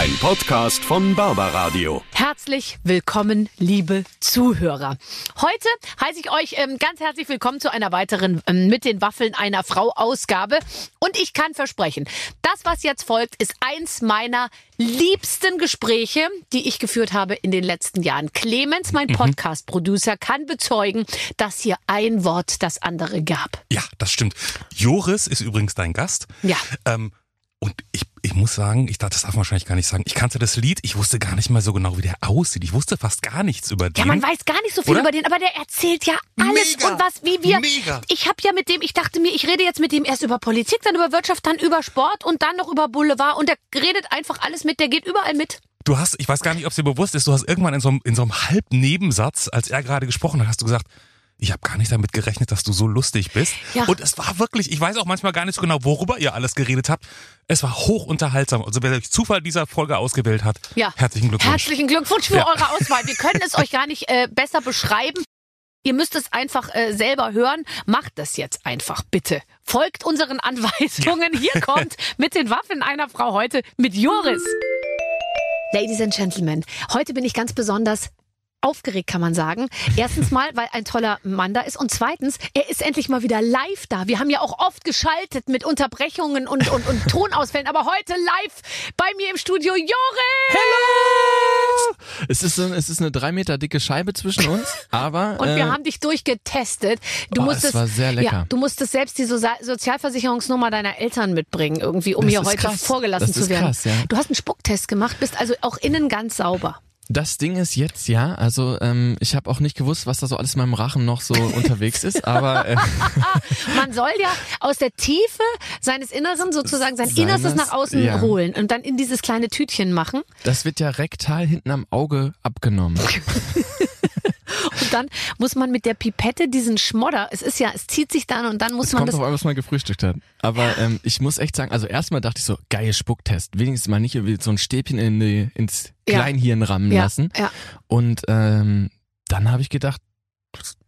Ein Podcast von Barbaradio. Herzlich willkommen, liebe Zuhörer. Heute heiße ich euch ähm, ganz herzlich willkommen zu einer weiteren ähm, mit den Waffeln einer Frau Ausgabe. Und ich kann versprechen, das, was jetzt folgt, ist eins meiner liebsten Gespräche, die ich geführt habe in den letzten Jahren. Clemens, mein Podcast-Producer, kann bezeugen, dass hier ein Wort das andere gab. Ja, das stimmt. Joris ist übrigens dein Gast. Ja. Ähm, und ich, ich muss sagen, ich dachte, das darf man wahrscheinlich gar nicht sagen. Ich kannte das Lied, ich wusste gar nicht mal so genau, wie der aussieht. Ich wusste fast gar nichts über den. Ja, man weiß gar nicht so viel Oder? über den, aber der erzählt ja alles Mega. und was, wie wir. Mega. Ich habe ja mit dem, ich dachte mir, ich rede jetzt mit dem erst über Politik, dann über Wirtschaft, dann über Sport und dann noch über Boulevard und der redet einfach alles mit, der geht überall mit. Du hast, ich weiß gar nicht, ob es dir bewusst ist, du hast irgendwann in so einem, in so einem Halbnebensatz, als er gerade gesprochen hat, hast du gesagt, ich habe gar nicht damit gerechnet, dass du so lustig bist. Ja. Und es war wirklich, ich weiß auch manchmal gar nicht so genau, worüber ihr alles geredet habt. Es war hoch unterhaltsam. Also wer durch Zufall dieser Folge ausgewählt hat, Ja. herzlichen Glückwunsch. Herzlichen Glückwunsch für Ja. eure Auswahl. Wir können es euch gar nicht äh, besser beschreiben. Ihr müsst es einfach äh, selber hören. Macht das jetzt einfach, bitte. Folgt unseren Anweisungen. Hier kommt mit den Waffen einer Frau heute mit Joris. Ladies and Gentlemen, heute bin ich ganz besonders aufgeregt, kann man sagen. Erstens mal, weil ein toller Mann da ist und zweitens, er ist endlich mal wieder live da. Wir haben ja auch oft geschaltet mit Unterbrechungen und, und, und Tonausfällen, aber heute live bei mir im Studio Joris! Es ist, so, es ist eine drei Meter dicke Scheibe zwischen uns, aber Und äh, wir haben dich durchgetestet. Du Oh, musstest, es war sehr lecker. Ja, du musstest selbst die Soza Sozialversicherungsnummer deiner Eltern mitbringen, irgendwie, um Das hier heute krass. vorgelassen Das zu ist werden. krass, ja. Du hast einen Spucktest gemacht, bist also auch innen ganz sauber. Das Ding ist jetzt ja, also ähm, ich habe auch nicht gewusst, was da so alles in meinem Rachen noch so unterwegs ist, aber äh, Man soll ja aus der Tiefe seines Inneren sozusagen sein Seines, Innerstes nach außen ja. holen und dann in dieses kleine Tütchen machen. das wird ja rektal hinten am Auge abgenommen. Und dann muss man mit der Pipette diesen Schmodder, es ist ja, es zieht sich dann und dann muss Es man kommt das drauf an, was man gefrühstückt hat. Aber ähm, ich muss echt sagen, also erstmal dachte ich so, geil Spucktest. Wenigstens mal nicht so ein Stäbchen in die, ins. Kleinhirn rammen ja, lassen. ja, Und ähm, dann habe ich gedacht,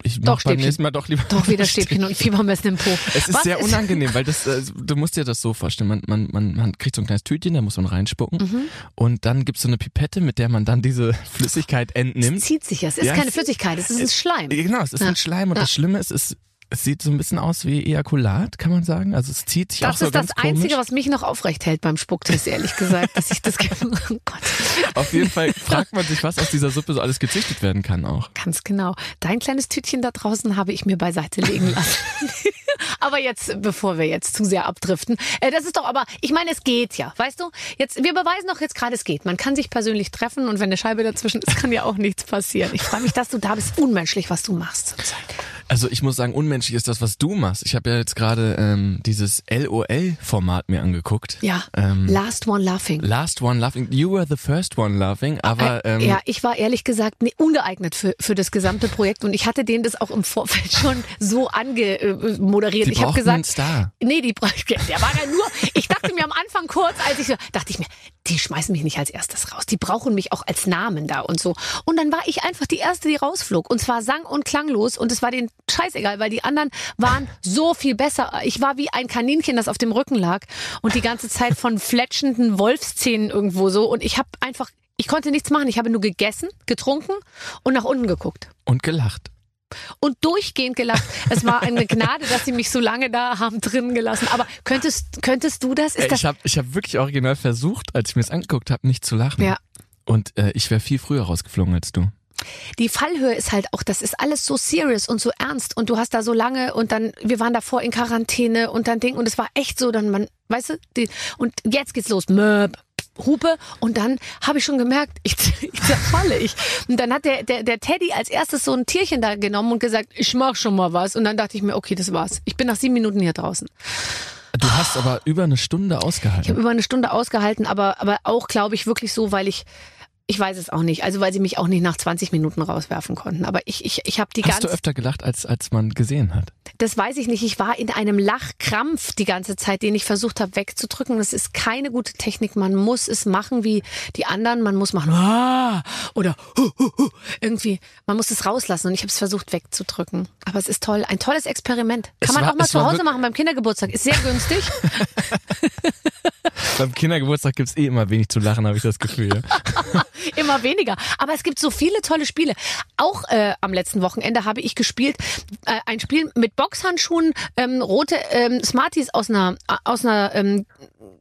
ich Doch, mach beim Stäbchen. nächsten Mal doch lieber doch wieder Stäbchen und Fiebermessen im Po. Es ist Was sehr unangenehm, weil das, äh, du musst dir das so vorstellen, man, man, man, man kriegt so ein kleines Tütchen, da muss man reinspucken Mhm. und dann gibt's so eine Pipette, mit der man dann diese Flüssigkeit Es entnimmt. zieht sich ja, es ist Ja, keine es- Flüssigkeit, es ist ein Schleim. Genau, es ist Ja. ein Schleim und Ja. das Schlimme ist, es, es sieht so ein bisschen aus wie Ejakulat, kann man sagen. Also es zieht sich auch Das so ist das ganz komisch. Einzige, was mich noch aufrecht hält beim Spucktest, ehrlich gesagt, dass ich das. Oh Gott. Auf jeden Fall fragt man sich, was aus dieser Suppe so alles gezüchtet werden kann auch. Ganz genau. Dein kleines Tütchen da draußen habe ich mir beiseite legen lassen. aber jetzt, bevor wir jetzt zu sehr abdriften, äh, das ist doch aber, ich meine, es geht ja, weißt du? Jetzt, wir beweisen doch jetzt gerade, es geht. Man kann sich persönlich treffen und wenn eine Scheibe dazwischen ist, kann ja auch nichts passieren. Ich freue mich, dass du da bist. Unmenschlich, was du machst zurzeit. Also ich muss sagen, unmenschlich ist das, was du machst. Ich habe ja jetzt gerade ähm, dieses LOL-Format mir angeguckt. Ja. Ähm, Last one laughing. Last one laughing. You were the first one laughing, aber ähm, Äh, ja, ich war ehrlich gesagt nee, ungeeignet für, für das gesamte Projekt und ich hatte denen das auch im Vorfeld schon so angemoderiert. die Ich habe gesagt, einen Star. Nee, die der war ja nur, ich dachte mir am Anfang kurz, als ich so, dachte ich mir, die schmeißen mich nicht als erstes raus. Die brauchen mich auch als Namen da und so. Und dann war ich einfach die erste, die rausflog. Und zwar sang und klanglos und es war denen scheißegal, weil die anderen waren so viel besser. Ich war wie ein Kaninchen, das auf dem Rücken lag und die ganze Zeit von fletschenden Wolfszähnen irgendwo so. Und ich habe einfach, ich konnte nichts machen. Ich habe nur gegessen, getrunken und nach unten geguckt Und gelacht. Und durchgehend gelacht. Es war eine Gnade, dass sie mich so lange da haben drin gelassen. Aber könntest, könntest du das? Ist Ey, das ich habe ich hab wirklich original versucht, als ich mir das angeguckt habe, nicht zu lachen. ja. Und äh, ich wäre viel früher rausgeflogen als du. Die Fallhöhe ist halt auch, das ist alles so serious und so ernst und du hast da so lange und dann, wir waren davor in Quarantäne und dann Ding und es war echt so, dann man, weißt du, die, und jetzt geht's los, Möb, Hupe und dann habe ich schon gemerkt, ich, ich zerfalle ich. Und dann hat der, der, der Teddy als erstes so ein Tierchen da genommen und gesagt, ich mach schon mal was und dann dachte ich mir, okay, das war's. Ich bin nach sieben Minuten hier draußen. Du hast aber über eine Stunde Ich habe ausgehalten. über eine Stunde ausgehalten, aber, aber auch, glaube ich, wirklich so, weil ich Ich weiß es auch nicht. Also weil sie mich auch nicht nach 20 Minuten rauswerfen konnten. Aber ich, ich, ich habe die Hast du ganze öfter gelacht, als, als man gesehen hat? Das weiß ich nicht. Ich war in einem Lachkrampf die ganze Zeit, den ich versucht habe wegzudrücken. Das ist keine gute Technik. Man muss es machen wie die anderen. Man muss machen "Ah!" oder "Hu, hu, hu." irgendwie. Man muss es rauslassen und ich habe es versucht wegzudrücken. Aber es ist toll. Ein tolles Experiment. Kann Es man war- auch mal zu Hause machen beim Kindergeburtstag. Ist sehr günstig. Beim Kindergeburtstag gibt's eh immer wenig zu lachen, habe ich das Gefühl. Immer weniger. Aber es gibt so viele tolle Spiele. Auch äh, am letzten Wochenende habe ich gespielt äh, ein Spiel mit Boxhandschuhen, ähm, rote ähm, Smarties aus einer aus einer ähm,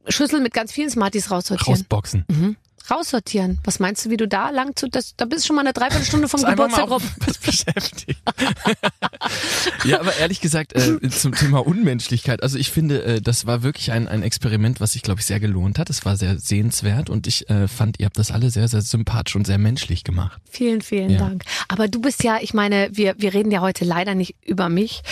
Schüssel mit ganz vielen Smarties raussortieren. Rausboxen. Mhm. Raussortieren. Was meinst du, wie du da lang zu das, da bist du schon mal eine Dreiviertelstunde vom Geburtstag rum. beschäftigt. ja, aber ehrlich gesagt, äh, zum Thema Unmenschlichkeit, also ich finde, äh, das war wirklich ein, ein Experiment, was sich, glaube ich, sehr gelohnt hat. Es war sehr sehenswert und ich äh, fand, ihr habt das alle sehr, sehr sympathisch und sehr menschlich gemacht. Vielen, vielen Ja. Dank. Aber du bist ja, ich meine, wir, wir reden ja heute leider nicht über mich,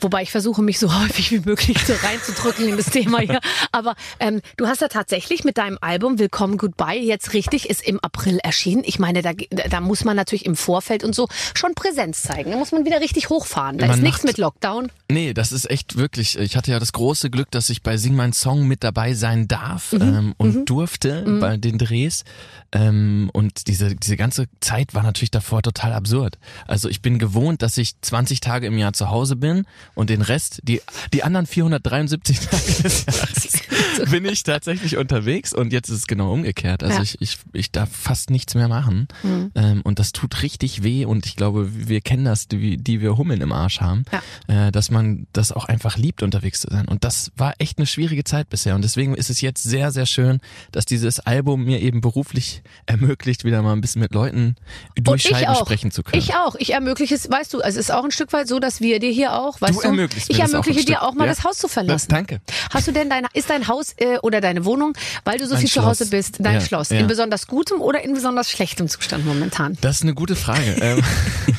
wobei ich versuche, mich so häufig wie möglich so reinzudrücken in das Thema hier. Aber ähm, du hast ja tatsächlich mit deinem Album Willkommen Goodbye jetzt richtig, ist im April erschienen. Ich meine, da, da muss man natürlich im Vorfeld und so schon Präsenz zeigen. Da muss man wieder richtig hochfahren. Da Man ist nichts mit Lockdown. Nee, das ist echt wirklich, ich hatte ja das große Glück, dass ich bei Sing Mein Song mit dabei sein darf ähm, und durfte bei den Drehs. Ähm, und diese, diese ganze Zeit war natürlich davor total absurd. Also ich bin gewohnt, dass ich 20 Tage im Jahr zu Hause bin und den Rest, die, die anderen 473 Tage des Jahres bin ich tatsächlich unterwegs und jetzt ist es genau umgekehrt. Also Ja. ich, ich, ich darf fast nichts mehr machen ähm, und das tut richtig weh und ich glaube, wir kennen das, die, die wir Hummeln im Arsch haben, äh, dass man das auch einfach liebt, unterwegs zu sein. Und das war echt eine schwierige Zeit bisher und deswegen ist es jetzt sehr, sehr schön, dass dieses Album mir eben beruflich ermöglicht, wieder mal ein bisschen mit Leuten durch Scheiben auch. sprechen zu können. Ich auch. Ich ermögliche es, weißt du, also es ist auch ein Stück weit so, dass wir dir hier auch, weißt Du du, ermöglichst ich das auch ermögliche ein dir auch mal ja. das Haus zu verlassen. Danke. Hast du denn dein, ist dein Haus äh, oder deine Wohnung, weil du so Mein viel zu Hause Schloss. bist, dein Ja, Schloss, ja. in besonders gutem oder in besonders schlechtem Zustand momentan? Das ist eine gute Frage.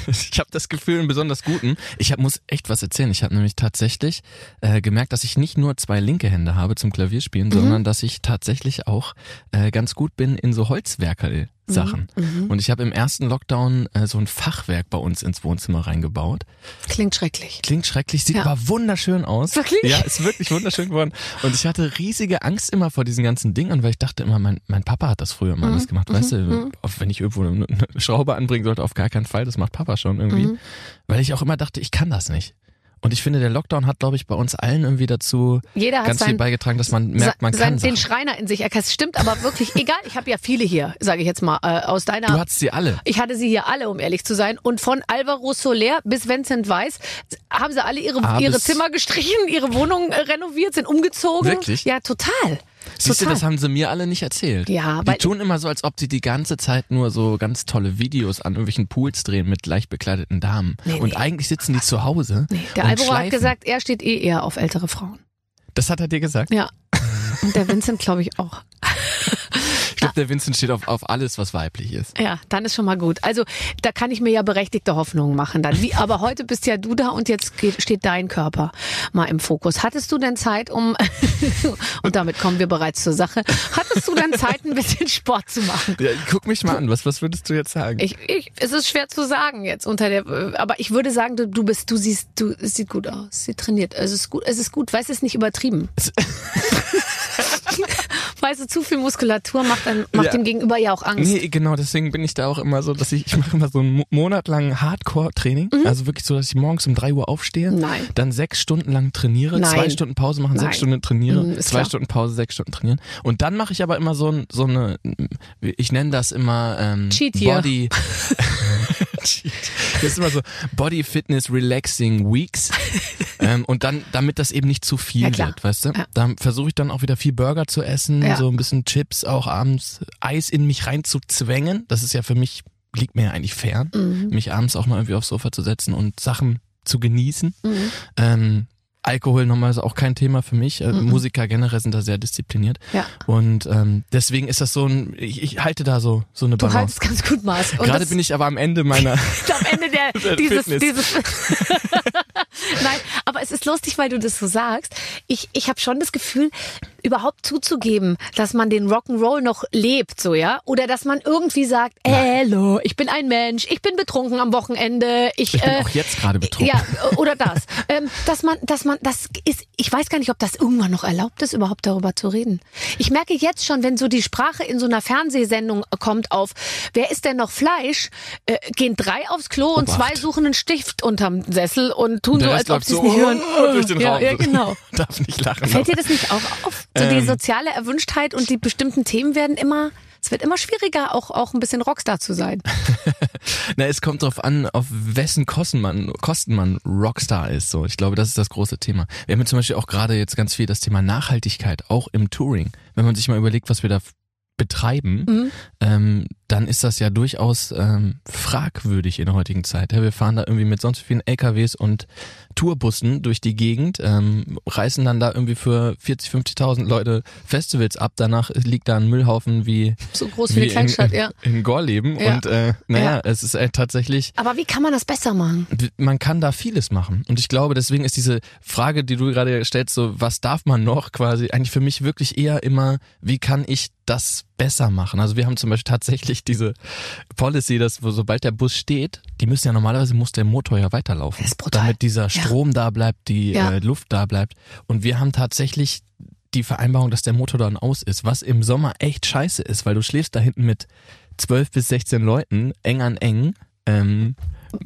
ich habe das Gefühl, einen besonders guten. Ich hab, muss echt was erzählen. Ich habe nämlich tatsächlich äh, gemerkt, dass ich nicht nur zwei linke Hände habe zum Klavierspielen, sondern dass ich tatsächlich auch äh, ganz gut bin in so Holzwerkel. Sachen. Und ich habe im ersten Lockdown äh, so ein Fachwerk bei uns ins Wohnzimmer reingebaut. Klingt schrecklich. Klingt schrecklich, sieht Ja. aber wunderschön aus. Wirklich? Ja, ist wirklich wunderschön geworden. Und ich hatte riesige Angst immer vor diesen ganzen Dingen, weil ich dachte immer, mein, mein Papa hat das früher Mhm. mal alles gemacht. Weißt du, auf, wenn ich irgendwo eine, eine Schraube anbringen sollte, auf gar keinen Fall, das macht Papa schon irgendwie. Mhm. Weil ich auch immer dachte, ich kann das nicht. Und ich finde, der Lockdown hat, glaube ich, bei uns allen irgendwie dazu Jeder ganz viel sein, beigetragen, dass man merkt, man sein, kann den Sachen. Schreiner in sich erkannt. Stimmt aber wirklich, egal, ich habe ja viele hier, sage ich jetzt mal, äh, aus deiner Du hattest sie alle. Ich hatte sie hier alle, um ehrlich zu sein. Und von Alvaro Soler bis Vincent Weiss haben sie alle ihre, Ah, ihre Zimmer gestrichen, ihre Wohnungen äh, renoviert, sind umgezogen. Wirklich? Ja, total. Siehst du, total. das haben sie mir alle nicht erzählt. Ja, Die tun immer so, als ob sie die ganze Zeit nur so ganz tolle Videos an irgendwelchen Pools drehen mit leicht bekleideten Damen. Nee, und nee. eigentlich sitzen die zu Hause. nee, der Alvaro hat gesagt, er steht eh eher auf ältere Frauen. Das hat er dir gesagt? Ja. Und der Vincent, glaube ich, auch. Der Vincent steht auf, auf alles, was weiblich ist. Ja, dann ist schon mal gut. Also da kann ich mir ja berechtigte Hoffnungen machen dann. Wie, aber heute bist ja du da und jetzt geht, steht dein Körper mal im Fokus. Hattest du denn Zeit, um und damit kommen wir bereits zur Sache. Hattest du denn Zeit, ein bisschen Sport zu machen? Ja, guck mich mal an. Was, was würdest du jetzt sagen? Ich, ich, es ist schwer zu sagen jetzt unter der, aber ich würde sagen, du, du bist, du siehst, du, es sieht gut aus, sie trainiert, es ist gut, es ist gut, weißt du, es ist nicht übertrieben. weißt du, zu viel Muskulatur macht, dann, macht Ja. dem Gegenüber ja auch Angst. Nee, genau, deswegen bin ich da auch immer so, dass ich, ich mache immer so einen Mo- Monat lang Hardcore-Training. Also wirklich so, dass ich morgens um drei Uhr aufstehe, Mhm. Nein. dann sechs Stunden lang trainiere, Nein. zwei Stunden Pause machen, Nein. sechs Stunden trainiere, Mhm, zwei klar. Stunden Pause, sechs Stunden trainieren. Und dann mache ich aber immer so, so eine, ich nenne das immer ähm, Cheat. Body. Cheat. Das ist immer so Body Fitness Relaxing Weeks. ähm, und dann, damit das eben nicht zu viel Ja, wird, weißt du? Ja. Da versuche ich dann auch wieder viel Burger zu essen, Ja. So ein bisschen Chips auch abends, Eis in mich reinzuzwängen. Das ist ja für mich, liegt mir ja eigentlich fern, Mhm. mich abends auch mal irgendwie aufs Sofa zu setzen und Sachen zu genießen. Ähm, Alkohol nochmal ist auch kein Thema für mich. Äh, Musiker generell sind da sehr diszipliniert. Ja. Und ähm, deswegen ist das so ein, ich, ich halte da so, so eine Du Balance. haltst ganz gut Maß. Und Gerade bin ich aber am Ende meiner. am Ende der, dieses, dieses Nein, aber es ist lustig, weil du das so sagst. Ich, ich habe schon das Gefühl, überhaupt zuzugeben, dass man den Rock'n'Roll noch lebt, so ja, oder dass man irgendwie sagt, hallo, ich bin ein Mensch, ich bin betrunken am Wochenende, ich, Ich bin äh, auch jetzt gerade betrunken. ja, oder das. ähm, dass man, dass man, das ist, ich weiß gar nicht, ob das irgendwann noch erlaubt ist, überhaupt darüber zu reden. Ich merke jetzt schon, wenn so die Sprache in so einer Fernsehsendung kommt auf, wer ist denn noch Fleisch, äh, gehen drei aufs Klo und Obacht. zwei suchen einen Stift unterm Sessel und tun Der so, als ob sie es so, nicht hören. durch den ja, Raum. ja, genau. Darf nicht lachen. Fällt dir das nicht auch auf? So die Ähm. soziale Erwünschtheit und die bestimmten Themen werden immer, es wird immer schwieriger, auch, auch ein bisschen Rockstar zu sein. Na, es kommt drauf an, auf wessen Kosten man, Kosten man Rockstar ist. So, ich glaube, das ist das große Thema. Wir haben ja zum Beispiel auch gerade jetzt ganz viel das Thema Nachhaltigkeit, auch im Touring. Wenn man sich mal überlegt, was wir da betreiben, Mhm. ähm, dann ist das ja durchaus ähm, fragwürdig in der heutigen Zeit. Ja, wir fahren da irgendwie mit sonst vielen LKWs und Tourbussen durch die Gegend, ähm, reißen dann da irgendwie für 40, 50.000 Leute Festivals ab. Danach liegt da ein Müllhaufen wie So groß wie eine Kleinstadt, in, ja. in Gorleben Ja. und äh, naja, Ja. es ist äh, tatsächlich, Aber wie kann man das besser machen? man kann da vieles machen und ich glaube, deswegen ist diese Frage, die du gerade stellst, so was darf man noch quasi, eigentlich für mich wirklich eher immer, wie kann ich das besser machen? Also wir haben zum Beispiel tatsächlich diese Policy, dass wo, sobald der Bus steht, die müssen ja normalerweise muss der Motor ja weiterlaufen, damit dieser Strom da bleibt, die Ja. äh, Luft da bleibt. Und wir haben tatsächlich die Vereinbarung, dass der Motor dann aus ist, was im Sommer echt scheiße ist, weil du schläfst da hinten mit 12 bis 16 Leuten, eng an eng, ähm,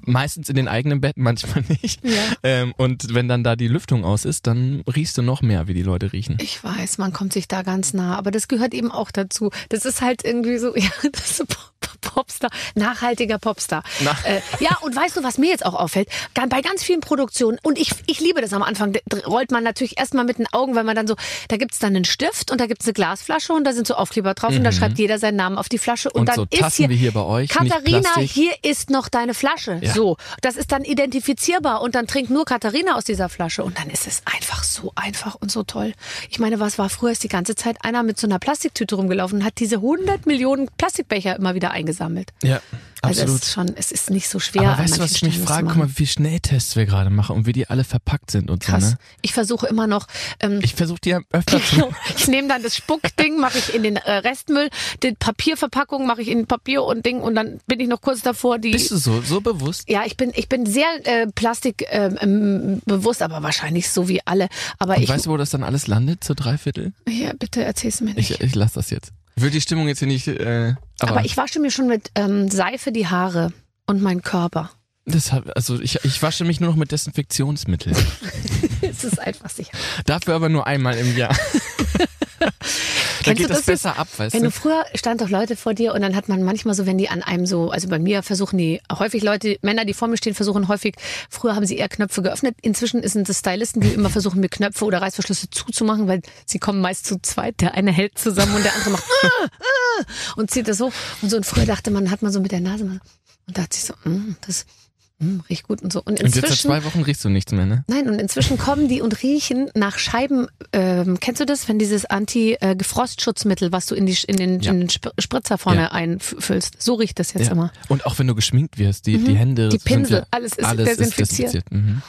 meistens in den eigenen Betten, manchmal nicht. Ja. Ähm, und wenn dann da die Lüftung aus ist, dann riechst du noch mehr, wie die Leute riechen. Ich weiß, man kommt sich da ganz nah, aber das gehört eben auch dazu. Das ist halt irgendwie so, ja, das ist Popstar, nachhaltiger Popstar. Na. Äh, ja, und weißt du, was mir jetzt auch auffällt? Bei ganz vielen Produktionen, und ich, ich liebe das am Anfang, rollt man natürlich erstmal mit den Augen, weil man dann so, da gibt's dann einen Stift und da gibt's eine Glasflasche und da sind so Aufkleber drauf und da schreibt jeder seinen Namen auf die Flasche und, Mhm. Und dann so ist hier, hier euch, Katharina, hier ist noch deine Flasche. Ja. So, das ist dann identifizierbar und dann trinkt nur Katharina aus dieser Flasche und dann ist es einfach so einfach und so toll. Ich meine, was war früher? Ist die ganze Zeit einer mit so einer Plastiktüte rumgelaufen und hat diese 100 Millionen Plastikbecher immer wieder eingesammelt. Ja, Also absolut. es ist schon, es ist nicht so schwer. Aber weißt du, was ich mich frage? Guck mal, wie viele Schnelltests wir gerade machen und wie die alle verpackt sind und Krass. so, ne? Ich versuche immer noch. Ähm, Ich versuche die ja öfter zu. Genau. Ich nehme dann das Spuckding, mache ich in den äh, Restmüll, die Papierverpackung mache ich in Papier und Ding und dann bin ich noch kurz davor, die. Bist du so, so bewusst? Ja, ich bin ich bin sehr äh, Plastik ähm, bewusst, aber wahrscheinlich so wie alle. Aber Und ich weißt du, wo das dann alles landet, zu Dreiviertel? ja, bitte erzähl's mir nicht. Ich, ich lass das jetzt. Ich will die Stimmung jetzt hier nicht, äh, aber, aber ich wasche mir schon mit ähm, Seife die Haare und meinen Körper. deshalb, also ich, ich wasche mich nur noch mit Desinfektionsmittel. es ist einfach sicher. Dafür aber nur einmal im Jahr. da geht das, besser ab, weißt Wenn du? du früher stand doch Leute vor dir und dann hat man manchmal so, wenn die an einem so, also bei mir versuchen die häufig Leute, Männer, die vor mir stehen, versuchen häufig, früher haben sie eher Knöpfe geöffnet. Inzwischen sind es Stylisten, die immer versuchen, mir Knöpfe oder Reißverschlüsse zuzumachen, weil sie kommen meist zu zweit. Der eine hält zusammen und der andere macht ah, ah, und zieht das so. Und so und früher dachte man, hat man so mit der Nase und dachte sich so, mm, das mm, riecht gut und so. Und Und jetzt seit inzwischen zwei Wochen riechst du nichts mehr, ne? Nein, und inzwischen kommen die und riechen nach Scheiben. Ähm, kennst du das, wenn dieses Anti-Gefrostschutzmittel, was du in, die, in den, Ja. in den Sp Spritzer vorne Ja. einfüllst? So riecht das jetzt immer. Und auch wenn du geschminkt wirst, die, die Hände, Mhm. Die Pinsel, ja, alles ist alles desinfiziert. Ist desinfiziert. Mhm.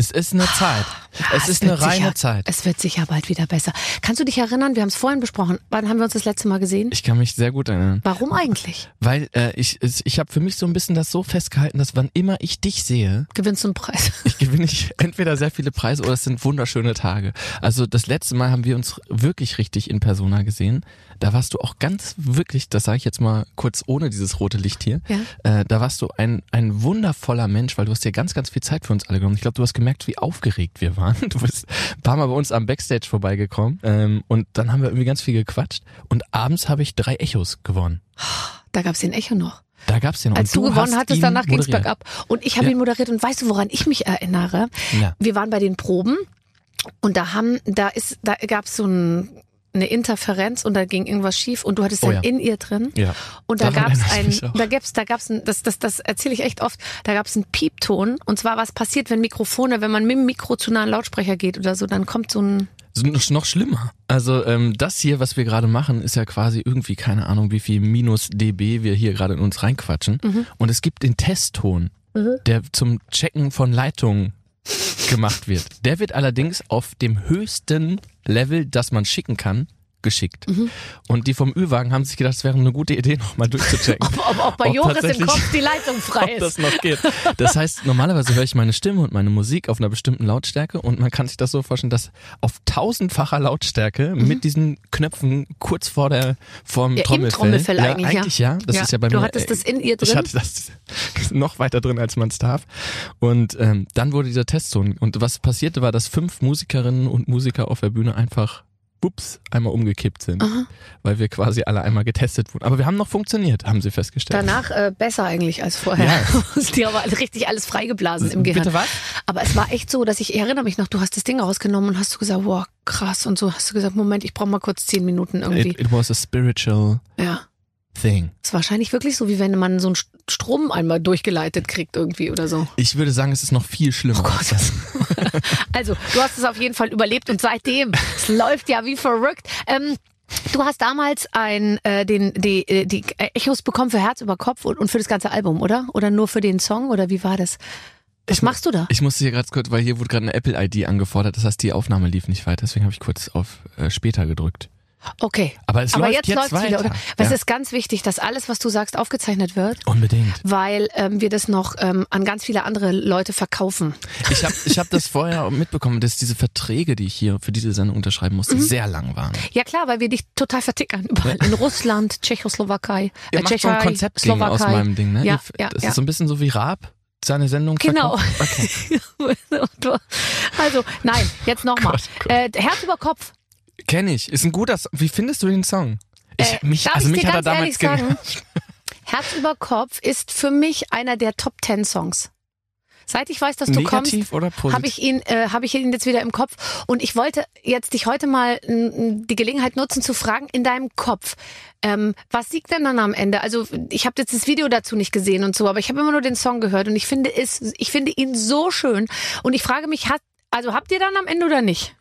Es ist eine Zeit. Ja, es ist eine reine sicher, Zeit. Es wird sicher bald wieder besser. Kannst du dich erinnern? Wir haben es vorhin besprochen. Wann haben wir uns das letzte Mal gesehen? Ich kann mich sehr gut erinnern. Warum eigentlich? Weil äh, ich, es- ich habe für mich so ein bisschen das so festgehalten, dass wann immer ich dich sehe, Gewinnst du einen Preis? ich gewinne ich entweder sehr viele Preise oder es sind wunderschöne Tage. Also das letzte Mal haben wir uns wirklich richtig in Persona gesehen. Da warst du auch ganz wirklich, das sage ich jetzt mal kurz ohne dieses rote Licht hier, Ja. äh, da warst du ein, ein wundervoller Mensch, weil du hast dir ganz, ganz viel Zeit für uns alle genommen. Ich glaube, du hast gemerkt, wie aufgeregt wir waren. Du bist ein paar Mal bei uns am Backstage vorbeigekommen ähm, und dann haben wir irgendwie ganz viel gequatscht und abends habe ich drei Echos gewonnen. Da gab es den Echo noch. Da gab's den. Als und du, gewonnen hattest, danach ging's moderiert. bergab. Und ich habe Ja. ihn moderiert. Und weißt du, woran ich mich erinnere? Ja. Wir waren bei den Proben und da haben, da ist, da gab's so ein, eine Interferenz und da ging irgendwas schief und du hattest Oh dann ja. in ihr drin. Ja. Und da Daran gab's erinnere ich ein, mich auch. da gab's, da gab's ein, das, das, das erzähle ich echt oft, da gab's einen Piepton. Und zwar, was passiert, wenn Mikrofone, wenn man mit dem Mikro zu nah an Lautsprecher geht oder so, dann kommt so ein, noch- schlimmer. Also ähm, das hier, was wir gerade machen, ist ja quasi irgendwie keine Ahnung, wie viel minus dB wir hier gerade in uns reinquatschen. Mhm. Und es gibt den Testton, der zum Checken von Leitungen gemacht wird. Der wird allerdings auf dem höchsten Level, das man schicken kann, geschickt. Mhm. Und die vom Ü-Wagen haben sich gedacht, es wäre eine gute Idee, nochmal durchzuchecken. Ob, ob auch bei Ob Joris im Kopf die Leitung frei ob das ist. noch geht. Das heißt, normalerweise höre ich meine Stimme und meine Musik auf einer bestimmten Lautstärke und man kann sich das so vorstellen, dass auf tausendfacher Lautstärke mit diesen Knöpfen kurz vor der vorm Mhm. Ja, Trommelfell. Trommelfell ja, eigentlich, ja. eigentlich ja. Das Ja, ist ja bei du mir. hattest äh, das in ihr Ich drin? hatte das noch weiter drin, als man es darf. Und ähm, dann wurde dieser Testzone. Und was passierte, war, dass fünf Musikerinnen und Musiker auf der Bühne einfach ups, einmal umgekippt sind, Aha. weil wir quasi alle einmal getestet wurden. Aber wir haben noch funktioniert, haben sie festgestellt. Danach äh, besser eigentlich als vorher. Ja. Die haben richtig alles freigeblasen im Gehirn. Bitte was? Aber es war echt so, dass ich, ich erinnere mich noch, du hast das Ding rausgenommen und hast du gesagt, wow, krass. Und so hast du gesagt, Moment, ich brauche mal kurz zehn Minuten irgendwie. It, it was a spiritual ja. Thing. Es ist wahrscheinlich wirklich so, wie wenn man so einen St- Strom einmal durchgeleitet kriegt irgendwie oder so. Ich würde sagen, es ist noch viel schlimmer. Oh das. Also, du hast es auf jeden Fall überlebt und seitdem, es läuft ja wie verrückt. Ähm, du hast damals ein, äh, den, die, äh, die Echos bekommen für Herz über Kopf und, und für das ganze Album, oder? Oder nur für den Song? Oder wie war das? Was Ich- machst du da? Ich musste hier gerade kurz, weil hier wurde gerade eine Apple-ID angefordert, das heißt, die Aufnahme lief nicht weiter, deswegen habe ich kurz auf äh, später gedrückt. Okay. Aber es Aber läuft jetzt, jetzt weiter. wieder, oder? Weil es Ja. ist ganz wichtig, dass alles, was du sagst, aufgezeichnet wird, Unbedingt. weil ähm, wir das noch ähm, an ganz viele andere Leute verkaufen. Ich habe ich hab das vorher mitbekommen, dass diese Verträge, die ich hier für diese Sendung unterschreiben musste, Mhm. sehr lang waren. Ja klar, weil wir dich total vertickern. Überall. In Russland, Tschechoslowakei, Ihr äh, macht so ein Tschechei, Konzeptding aus Slowakei. meinem Ding, ne? Ja, Ihr- ja, das ja. ist so ein bisschen so wie Raab seine Sendung Genau. Okay. also, nein, jetzt nochmal. Äh, Herz über Kopf. Kenn ich. Ist ein guter Song. Wie findest du den Song? Ich, Äh, mich, darf also ich mich dir hat er ganz damals sagen? Herz über Kopf ist für mich einer der Top Ten Songs. Seit ich weiß, dass du kommst, Negativ positiv? habe ich ihn, äh, habe ich ihn jetzt wieder im Kopf. Und ich wollte jetzt dich heute mal n, die Gelegenheit nutzen zu fragen in deinem Kopf, ähm, was siegt denn dann am Ende? Also ich habe jetzt das Video dazu nicht gesehen und so, aber ich habe immer nur den Song gehört und ich finde es, ich finde ihn so schön. Und ich frage mich, hat, also habt ihr dann am Ende oder nicht?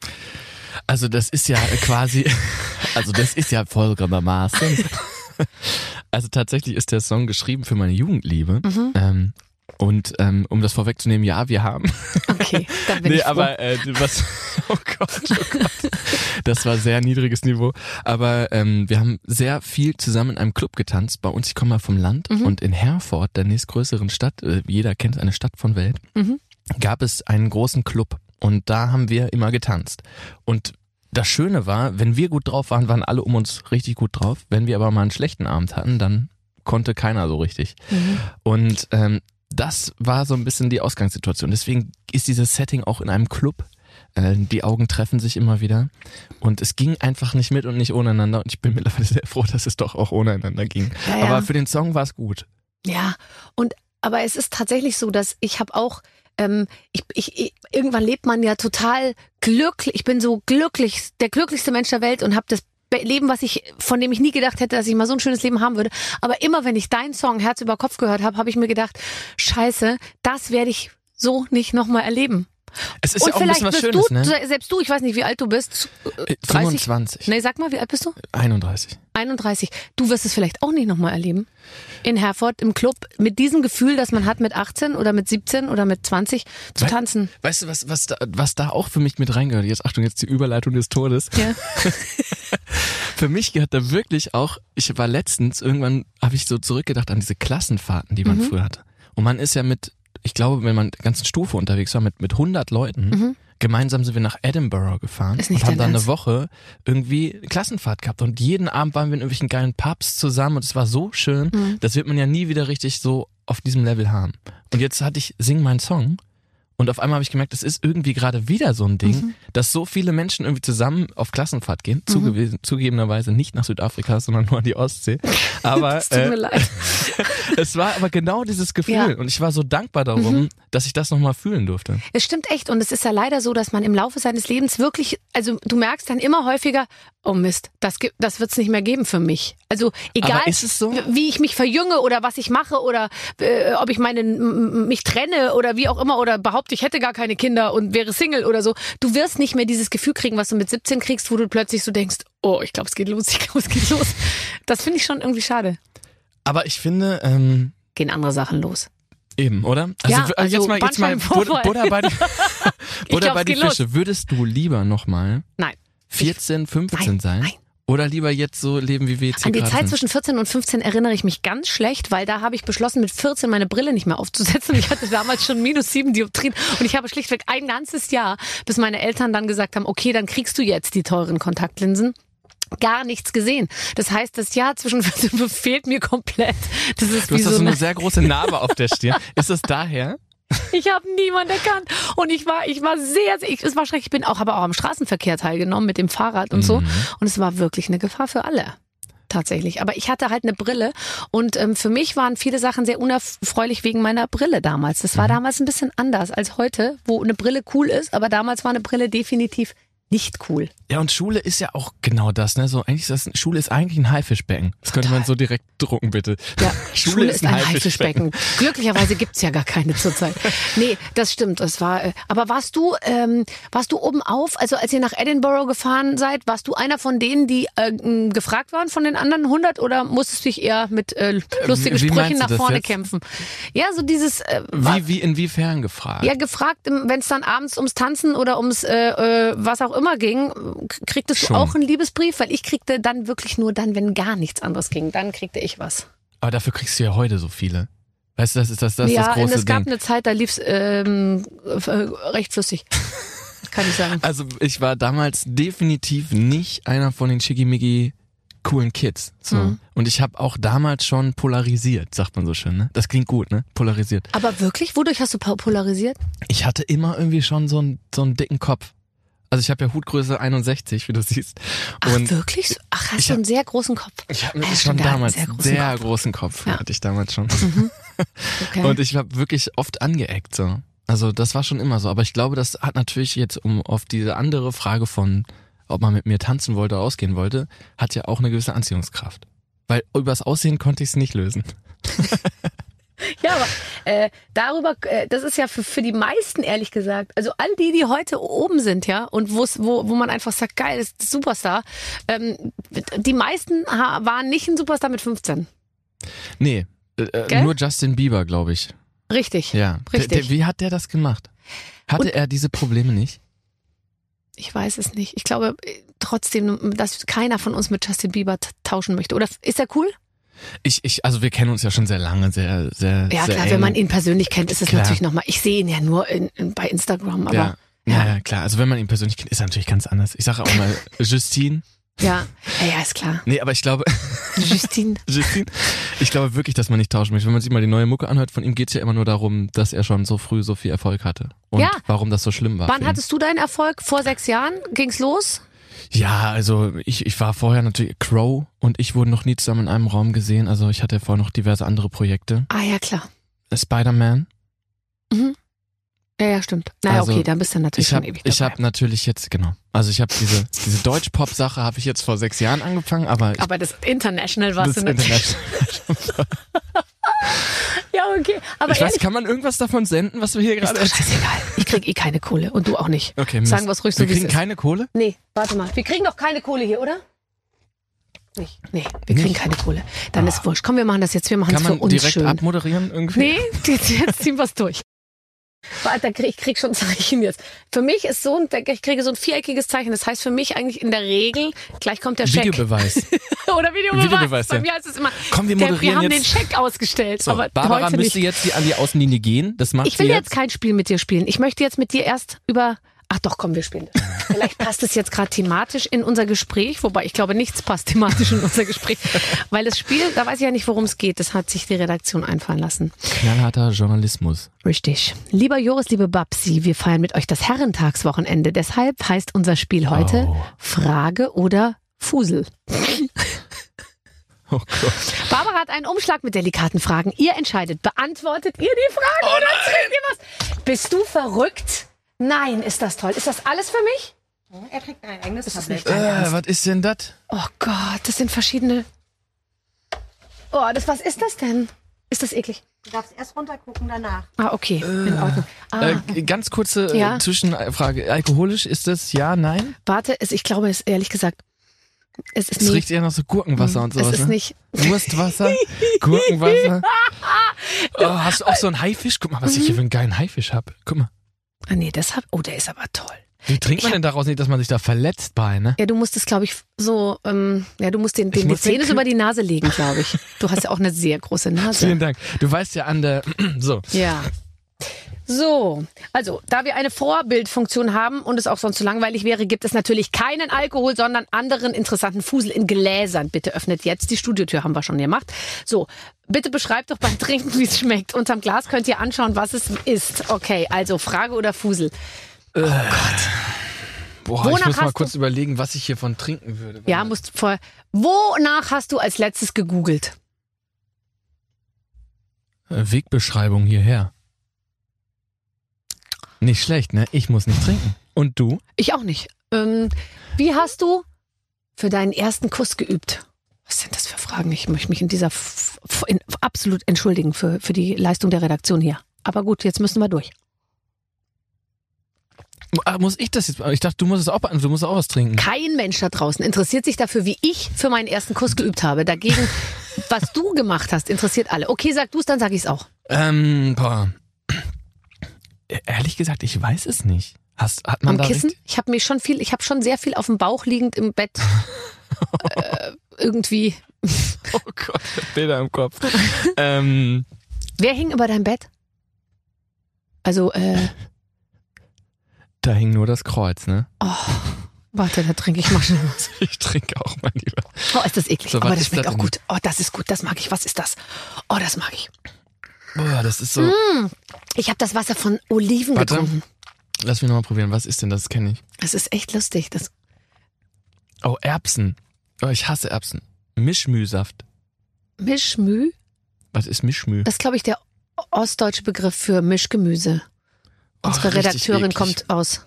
Also das ist ja quasi, also das ist ja folgendermaßen. Also tatsächlich ist der Song geschrieben für meine Jugendliebe. Mhm. Ähm, und ähm, um das vorwegzunehmen, ja, wir haben. Okay, dann bin nee, ich froh. aber äh, was? Oh Gott, oh Gott. Das war sehr niedriges Niveau. Aber ähm, wir haben sehr viel zusammen in einem Club getanzt. Bei uns, ich komme mal vom Land Mhm. und in Herford, der nächstgrößeren Stadt, äh, jeder kennt eine Stadt von Welt, Mhm. gab es einen großen Club und da haben wir immer getanzt. Und das Schöne war, wenn wir gut drauf waren, waren alle um uns richtig gut drauf. Wenn wir aber mal einen schlechten Abend hatten, dann konnte keiner so richtig. Mhm. Und ähm, das war so ein bisschen die Ausgangssituation. Deswegen ist dieses Setting auch in einem Club. Äh, die Augen treffen sich immer wieder. Und es ging einfach nicht mit und nicht ohneinander. Und ich bin mittlerweile sehr froh, dass es doch auch ohneinander ging. Ja, ja. Aber für den Song war es gut. Ja, und aber es ist tatsächlich so, dass ich habe auch ähm, ich, ich, irgendwann lebt man ja total glücklich. Ich bin so glücklich, der glücklichste Mensch der Welt und habe das Be- Leben, was ich, von dem ich nie gedacht hätte, dass ich mal so ein schönes Leben haben würde. Aber immer wenn ich deinen Song Herz über Kopf gehört habe, habe ich mir gedacht, Scheiße, das werde ich so nicht nochmal erleben. Es ist und ja auch ein vielleicht bisschen was Schönes, du, ne? selbst du, ich weiß nicht, wie alt du bist. Äh, 30? 25. Nee, sag mal, wie alt bist du? 31. 31. Du wirst es vielleicht auch nicht nochmal erleben. In Herford im Club mit diesem Gefühl, das man hat mit 18 oder mit 17 oder mit 20 zu We- tanzen. Weißt du, was, was, da, was da auch für mich mit reingehört? Jetzt Achtung, jetzt die Überleitung des Todes. Ja. Für mich gehört da wirklich auch, ich war letztens, irgendwann habe ich so zurückgedacht an diese Klassenfahrten, die man früher hatte. Und man ist ja mit, ich glaube, wenn man der ganzen Stufe unterwegs war, mit, mit 100 Leuten, gemeinsam sind wir nach Edinburgh gefahren Mhm. Und haben dann eine Ernst? Woche irgendwie Klassenfahrt gehabt. Und jeden Abend waren wir in irgendwelchen geilen Pubs zusammen und es war so schön. Mhm. Das wird man ja nie wieder richtig so auf diesem Level haben. Und jetzt hatte ich Sing meinen Song. Und auf einmal habe ich gemerkt, es ist irgendwie gerade wieder so ein Ding, Mhm. dass so viele Menschen irgendwie zusammen auf Klassenfahrt gehen. Zugewiesen, zugegebenerweise nicht nach Südafrika, sondern nur an die Ostsee. Aber Es tut mir äh, leid. es war aber genau dieses Gefühl. Ja. Mhm. Und ich war so dankbar darum, dass ich das nochmal fühlen durfte. Es stimmt echt. Und es ist ja leider so, dass man im Laufe seines Lebens wirklich, also du merkst dann immer häufiger, oh Mist, das, gibt- das wird es nicht mehr geben für mich. Also egal, so? wie ich mich verjünge oder was ich mache oder äh, ob ich meine, mich trenne oder wie auch immer oder behaupte, ich hätte gar keine Kinder und wäre Single oder so. Du wirst nicht mehr dieses Gefühl kriegen, was du mit 17 kriegst, wo du plötzlich so denkst, oh, ich glaube, es geht los, ich glaube, es geht los. Das finde ich schon irgendwie schade. Aber ich finde, ähm, Gehen andere Sachen los. eben, oder? Ja, w- also jetzt mal, jetzt mal Buddha, bei die, Buddha glaub, bei die geht los. Fische. Würdest du lieber nochmal Nein. 14, 15 Nein, sein? nein. Oder lieber jetzt so leben, wie wir jetzt hier An die Zeit sind? zwischen 14 und 15 erinnere ich mich ganz schlecht, weil da habe ich beschlossen, mit 14 meine Brille nicht mehr aufzusetzen. Ich hatte damals schon minus sieben Dioptrien und ich habe schlichtweg ein ganzes Jahr, bis meine Eltern dann gesagt haben, okay, dann kriegst du jetzt die teuren Kontaktlinsen. Gar nichts gesehen. Das heißt, das Jahr zwischen 14 und 15 fehlt mir komplett. Das ist Du wie hast so so eine, eine sehr große Narbe auf der Stirn. Ist das daher? Ich habe niemand erkannt und ich war ich war sehr, sehr ich, es war schrecklich. Ich bin auch aber auch am Straßenverkehr teilgenommen mit dem Fahrrad und so und es war wirklich eine Gefahr für alle. Tatsächlich. Aber ich hatte halt eine Brille und ähm, für mich waren viele Sachen sehr unerfreulich wegen meiner Brille damals. Das war damals ein bisschen anders als heute, wo eine Brille cool ist, aber damals war eine Brille definitiv nicht cool. Ja, und Schule ist ja auch genau das, ne? So, eigentlich ist das, Schule ist eigentlich ein Haifischbecken. Das könnte man so direkt drucken, bitte. Ja, Schule, ist ein Haifischbecken. Glücklicherweise gibt's ja gar keine zurzeit. Nee, das stimmt. Das war. äh, Aber warst du, ähm, warst du oben auf? Also als ihr nach Edinburgh gefahren seid, warst du einer von denen, die äh, gefragt waren von den anderen 100 oder musstest du dich eher mit äh, lustigen Wie- Sprüchen nach vorne jetzt? kämpfen? Ja, so dieses. Äh, Wie, wie, inwiefern gefragt? ja, gefragt, wenn es dann abends ums Tanzen oder ums äh, äh, was auch immer ging, kriegtest Schon. du auch einen Liebesbrief? Weil ich kriegte dann wirklich nur dann, wenn gar nichts anderes ging. Dann kriegte ich was. Aber dafür kriegst du ja heute so viele. Weißt du, das ist das, das, ja, das und große es gab Ding. eine Zeit, da lief's ähm, äh, recht flüssig. Kann ich sagen. Also ich war damals definitiv nicht einer von den schickimicki coolen Kids. So. Mhm. Und ich habe auch damals schon polarisiert, sagt man so schön, ne? Das klingt gut, ne? Polarisiert. Aber wirklich, wodurch hast du po- polarisiert? Ich hatte immer irgendwie schon so einen, so einen dicken Kopf. Also ich habe ja Hutgröße 61, wie du siehst. Ach, Und wirklich? Ach, hast du einen sehr großen Kopf. ich habe Ja, schon damals sehr großen sehr Kopf. großen Kopf, Ja. hatte ich damals schon. Okay. Und ich habe wirklich oft angeeckt so. Also das war schon immer so. Aber ich glaube, das hat natürlich jetzt, um auf diese andere Frage von, ob man mit mir tanzen wollte oder ausgehen wollte, hat ja auch eine gewisse Anziehungskraft. Weil übers Aussehen konnte ich es nicht lösen. Ja, aber äh, darüber, äh, das ist ja für, für die meisten ehrlich gesagt, also all die, die heute oben sind, ja, und wo, wo man einfach sagt, geil, ist Superstar, ähm, die meisten waren nicht ein Superstar mit 15. Nee, äh, äh, nur Justin Bieber, glaube ich. Richtig. Ja. Der, Richtig. der, wie hat der das gemacht? Hatte Und- er diese Probleme nicht? Ich weiß es nicht. Ich glaube äh, trotzdem, dass keiner von uns mit Justin Bieber tauschen möchte. Oder ist er cool? Ich, ich, also wir kennen uns ja schon sehr lange, sehr, sehr. Ja, sehr klar, eng. wenn man ihn persönlich kennt, ist es Klar. natürlich nochmal. Ich sehe ihn ja nur in, in, bei Instagram, aber ja. ja. Ja, klar. Also wenn man ihn persönlich kennt, ist er natürlich ganz anders. Ich sage auch mal Justine. ja, ja, ja, ist klar. Nee, aber ich glaube, Justine. Justine, ich glaube wirklich, dass man nicht tauschen möchte. Wenn man sich mal die neue Mucke anhört, von ihm geht's ja immer nur darum, dass er schon so früh so viel Erfolg hatte. Und Ja. warum das so schlimm war. Wann hattest du deinen Erfolg? Vor sechs Jahren? Ging's los? Ja, also ich, ich war vorher natürlich, Crow und ich wurden noch nie zusammen in einem Raum gesehen. Also ich hatte vorher noch diverse andere Projekte. Ah ja, klar. Spider-Man. Ja, ja, stimmt. Naja, Also, okay, dann bist du natürlich Ich habe schon ewig dabei. ich hab natürlich jetzt, genau. Also ich habe diese, diese Deutsch-Pop-Sache habe ich jetzt vor sechs Jahren angefangen, aber ich, aber das International warst das du natürlich. International. Ja, okay. Aber Ich weiß, ehrlich, kann man irgendwas davon senden, was wir hier ist gerade doch scheißegal. Ich krieg eh keine Kohle und du auch nicht. Okay, Mist. Sagen wir's ruhig so, Wir es kriegen ist. keine Kohle? Nee, warte mal. Wir kriegen doch keine Kohle hier, oder? Nicht. Nee, wir kriegen keine Kohle. Dann ist wurscht. Komm, wir machen das jetzt. Wir machen Kann es für man uns direkt schön. abmoderieren irgendwie? Nee, jetzt, jetzt ziehen wir's durch. Krieg, ich krieg schon Zeichen jetzt. Für mich ist so ein, ich kriege so ein viereckiges Zeichen. Das heißt für mich eigentlich in der Regel, gleich kommt der Scheck. Videobeweis. Oder Videobeweis. Videobeweis, Bei ja. mir heißt es immer, Komm, wir der, moderieren wir haben jetzt. den Scheck ausgestellt. So, aber Barbara müsste jetzt die an die Außenlinie gehen. Das macht Ich will sie jetzt kein Spiel mit dir spielen. Ich möchte jetzt mit dir erst über. Ach doch, komm, wir spielen. das. Vielleicht passt es jetzt gerade thematisch in unser Gespräch, wobei ich glaube, nichts passt thematisch in unser Gespräch. Weil das Spiel, da weiß ich ja nicht, worum es geht. Das hat sich die Redaktion einfallen lassen. Knallharter Journalismus. Richtig. Lieber Joris, liebe Babsi, wir feiern mit euch das Herrentagswochenende. Deshalb heißt unser Spiel heute Oh. Frage oder Fusel. Oh Gott. Barbara hat einen Umschlag mit delikaten Fragen. Ihr entscheidet. Beantwortet ihr die Frage oder trinkt ihr was? Bist du verrückt? Nein, ist das toll. Ist das alles für mich? Er trägt ein eigenes Das ist Tablet. Ernst. Äh, was ist denn das? Oh Gott, das sind verschiedene. Oh, das, was ist das denn? Ist das eklig? Du darfst erst runtergucken, danach. Ah, okay, in Ordnung. Ah, Äh, ganz kurze äh, Ja. Zwischenfrage. Alkoholisch ist das ja, nein? warte, es, ich glaube, es ehrlich gesagt, es ist Es nicht. riecht eher nach so Gurkenwasser und sowas, es ist ne? nicht. Wurstwasser, Gurkenwasser. Oh, hast du auch so einen Haifisch? Guck mal, was ich hier für einen geilen Haifisch hab. Guck mal. Ah, nee, das hab. Oh, der ist aber toll. Wie trinkt man denn daraus nicht, dass man sich da verletzt bei, ne? Ja, du musst es, glaube ich, so, ähm, ja, du musst den, den muss Zähne über die Nase legen, glaube ich. Du hast ja auch eine sehr große Nase. Vielen Dank. Du weißt ja an der, so. Ja. So, also, da wir eine Vorbildfunktion haben und es auch sonst zu langweilig wäre, gibt es natürlich keinen Alkohol, sondern anderen interessanten Fusel in Gläsern. Bitte öffnet jetzt die Studiotür, haben wir schon gemacht. So, bitte beschreibt doch beim Trinken, wie es schmeckt. Unterm Glas könnt ihr anschauen, was es ist. Okay, also Frage oder Fusel? Boah, Wonach ich muss mal kurz überlegen, was ich hiervon trinken würde. Ja, musst vor. Wonach hast du als letztes gegoogelt? Äh, Wegbeschreibung hierher. Nicht schlecht, ne? Ich muss nicht trinken. Und du? Ich auch nicht. Ähm, wie hast du für deinen ersten Kuss geübt? Was sind das für Fragen? Ich möchte mich in dieser F in, absolut entschuldigen für, für die Leistung der Redaktion hier. Aber gut, jetzt müssen wir durch. Ah, muss ich das jetzt? Ich dachte, du musst es auch, du musst auch was trinken. Kein Mensch da draußen interessiert sich dafür, wie ich für meinen ersten Kuss geübt habe. Dagegen, was du gemacht hast, interessiert alle. Okay, sag du es, dann sag ich es auch. Ähm, boah. Ehrlich gesagt, ich weiß es nicht. Hast, hat man Am da Kissen? richtig- Ich habe mir schon viel, ich habe schon sehr viel auf dem Bauch liegend im Bett. äh, irgendwie. Oh Gott, Bilder im Kopf. ähm, Wer hing über deinem Bett? Also, äh, da hing nur das Kreuz, ne? oh, warte, da trinke ich mal schnell was. Ich trinke auch, mein Lieber. Oh, ist das eklig. So, Aber das schmeckt das auch gut. Oh, das ist gut. Das mag ich. Was ist das? Oh, das mag ich. Boah, das ist so. Mm. Ich habe das Wasser von Oliven Warte. getrunken. Lass mich nochmal probieren. Was ist denn das? Kenne ich. Das ist echt lustig. Das, Oh, Erbsen. Oh, ich hasse Erbsen. Mischmühsaft. Mischmü, Was ist Mischmüh? das ist, glaube ich, der ostdeutsche Begriff für Mischgemüse. Unsere richtig Redakteurin eklig. kommt aus.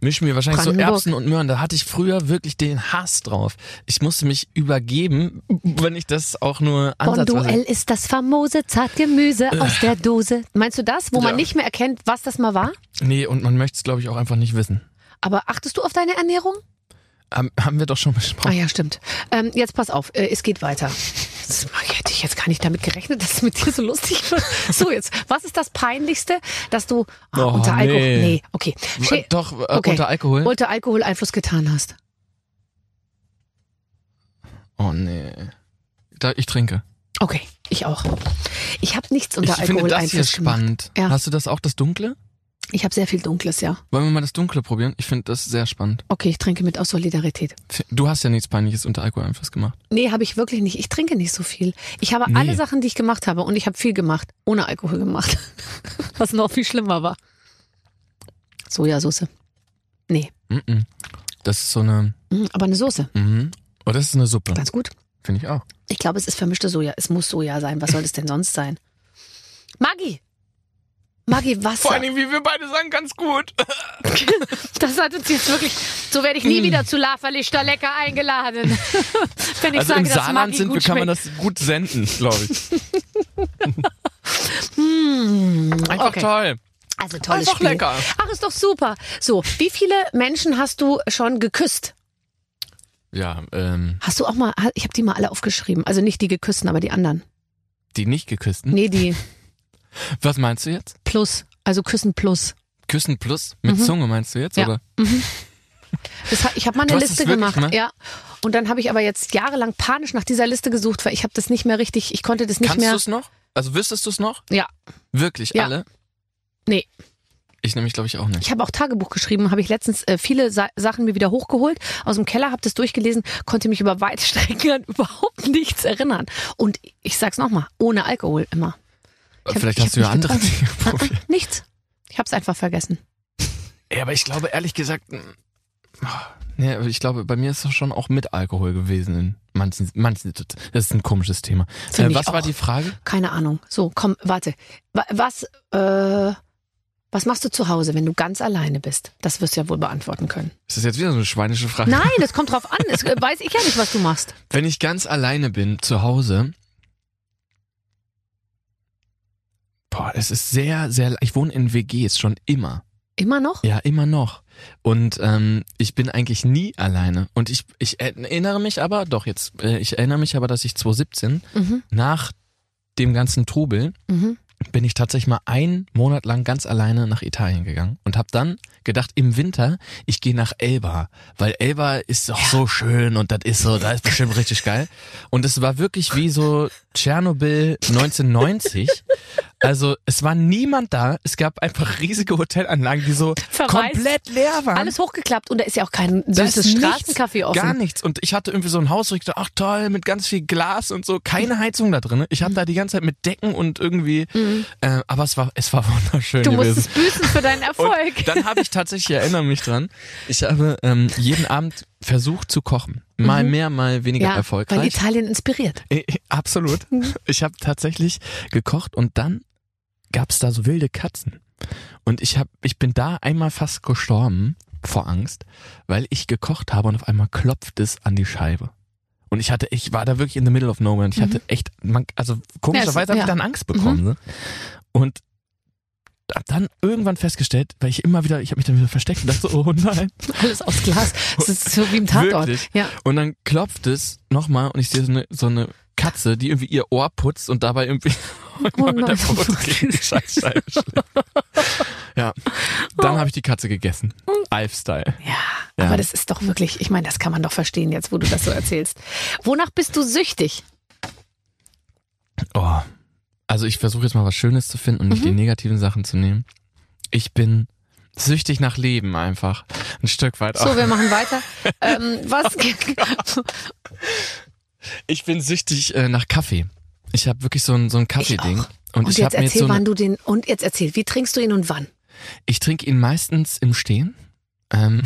Mischmüh, wahrscheinlich so. Erbsen und Möhren. Da hatte ich früher wirklich den Hass drauf. Ich musste mich übergeben, wenn ich das auch nur ansatzweise... Bonduell ist das famose Zartgemüse aus der Dose. Meinst du das, wo man Ja. nicht mehr erkennt, was das mal war? Nee, und man möchte es, glaube ich, auch einfach nicht wissen. Aber achtest du auf deine Ernährung? Haben, wir doch schon Ah besprochen. ja, stimmt. Ähm, jetzt pass auf, äh, es geht weiter. Das hätte ich jetzt gar nicht damit gerechnet, dass es mit dir so lustig wird. So, jetzt, was ist das Peinlichste, dass du ah, Oh, unter Alkohol. nee. Nee, okay. Schä- Doch, äh, Okay. unter Alkohol? Unter Alkohol Einfluss getan hast. Oh nee. Da, ich trinke. Okay, ich auch. Ich habe nichts unter ich finde Alkohol das hier spannend. Ja. Hast du das auch, das Dunkle? Ich habe sehr viel Dunkles, ja. Wollen wir mal das Dunkle probieren? Ich finde das sehr spannend. Okay, ich trinke mit aus Solidarität. Du hast ja nichts Peinliches unter Alkoholeinfluss gemacht. Nee, habe ich wirklich nicht. Ich trinke nicht so viel. Ich habe Nee. alle Sachen, die ich gemacht habe, und ich habe viel gemacht, ohne Alkohol gemacht. Was noch viel schlimmer war. Sojasauce. Nee, Mhm. Das ist so eine... Mhm, aber eine Soße. Mhm. Oh, das ist eine Suppe. Ganz gut. Finde ich auch. Ich glaube, es ist vermischte Soja. Es muss Soja sein. Was soll es denn sonst sein? Maggi! Maggi, Wasser. wie wir beide sagen, ganz gut. Das hat uns jetzt wirklich. So werde ich nie wieder zu Lava Lichter lecker eingeladen. Wenn ich Mm. Also sage, im dass Saarland sind wir, kann man das gut senden, glaube ich. Mmh, Einfach okay. toll. Also tolles Einfach Spiel. lecker. Ach, ist doch super. So, wie viele Menschen hast du schon geküsst? Ja, ähm, Hast du auch mal, ich habe die mal alle aufgeschrieben. Also nicht die geküssten, aber die anderen. die nicht geküssten. Nee, die Was meinst du jetzt? Plus. Also Küssen Plus. Küssen plus? Mit Mhm. Zunge meinst du jetzt? Ja. Oder? Das, hat- ich habe mal eine Liste gemacht. mal? Ja. Und dann habe ich aber jetzt jahrelang panisch nach dieser Liste gesucht, weil ich habe das nicht mehr richtig, ich konnte das nicht Kannst mehr. du es noch? Also wüsstest du es noch? Ja. Wirklich Ja. alle? Nee. Ich nämlich, glaube ich, auch nicht. Ich habe auch Tagebuch geschrieben, habe ich letztens äh, viele Sa Sachen mir wieder hochgeholt aus dem Keller, habe das durchgelesen, konnte mich über weite Strecken an überhaupt nichts erinnern. Und ich sag's nochmal, ohne Alkohol immer. Ich hab- Vielleicht ich hast du ja andere. Dinge probiert. Nichts. Ich habe es einfach vergessen. Ja, aber ich glaube, ehrlich gesagt, nee, aber ich glaube, bei mir ist es schon auch mit Alkohol gewesen in manchen, manchen. Das ist ein komisches Thema. Äh, was war die Frage? Keine Ahnung. So, komm, warte. Wa- Was, äh, was machst du zu Hause, wenn du ganz alleine bist? Das wirst du ja wohl beantworten können. Ist das jetzt wieder so eine schweinische Frage? Nein, das kommt drauf an. Das äh, weiß ich ja nicht, was du machst. Wenn ich ganz alleine bin zu Hause, boah, es ist sehr, sehr, ich wohne in WGs schon immer. Immer noch? Ja, immer noch. Und ähm, ich bin eigentlich nie alleine. Und ich, ich erinnere mich aber, doch jetzt, äh, ich erinnere mich aber, dass ich 2017 Mhm, nach dem ganzen Trubel mhm. bin ich tatsächlich mal einen Monat lang ganz alleine nach Italien gegangen und habe dann gedacht, im Winter, ich gehe nach Elba, weil Elba ist doch so schön und das ist so, da ist bestimmt richtig geil. Und es war wirklich wie so Tschernobyl 1990. Also es war niemand da, es gab einfach riesige Hotelanlagen, die so Verwaist. komplett leer waren. Alles hochgeklappt und da ist ja auch kein süßes Straßencafé offen. Gar nichts. Und ich hatte irgendwie so ein Haus, wo ich dachte, ach toll, mit ganz viel Glas und so, keine Heizung da drin. Ich habe da die ganze Zeit mit Decken und irgendwie, äh, aber es war, es war wunderschön Mhm. Du gewesen. musstest büßen für deinen Erfolg. Und dann habe ich tatsächlich, ich erinnere mich dran, ich habe ähm, jeden Abend versucht zu kochen. Mal mehr, mal weniger Mhm. ja, erfolgreich. weil Italien inspiriert. Äh, Absolut. Ich habe tatsächlich gekocht und dann gab's da so wilde Katzen. Und ich hab, ich bin da einmal fast gestorben vor Angst, weil ich gekocht habe und auf einmal klopft es an die Scheibe. Und ich hatte, ich war da wirklich in the middle of nowhere und ich hatte echt, man, also komischerweise habe ja. ich dann Angst bekommen. Ne? Und hab dann irgendwann festgestellt, weil ich immer wieder, ich habe mich dann wieder versteckt und dachte so, oh nein. Alles aus Glas. Das ist so wie im Tatort. Wirklich? Ja. Und dann klopft es nochmal und ich sehe so eine, so eine Katze, die irgendwie ihr Ohr putzt und dabei irgendwie Oh mit der. Pfote gegen die Scheißscheibe schlägt. Ja, dann habe ich die Katze gegessen. Alf-Style. Ja, Ja. aber das ist doch wirklich, ich meine, das kann man doch verstehen jetzt, wo du das so erzählst. Wonach bist du süchtig? Oh. Also ich versuche jetzt mal was Schönes zu finden und nicht die Mhm. negativen Sachen zu nehmen. Ich bin süchtig nach Leben einfach. Ein Stück weit So, wir machen weiter. ähm, was? Ich bin süchtig äh, nach Kaffee. Ich habe wirklich so ein, so ein Kaffee-Ding. Und, Und ich jetzt erzähl, so wann du den, und jetzt erzähl, wie trinkst du ihn und wann? Ich trinke ihn meistens im Stehen. Ähm,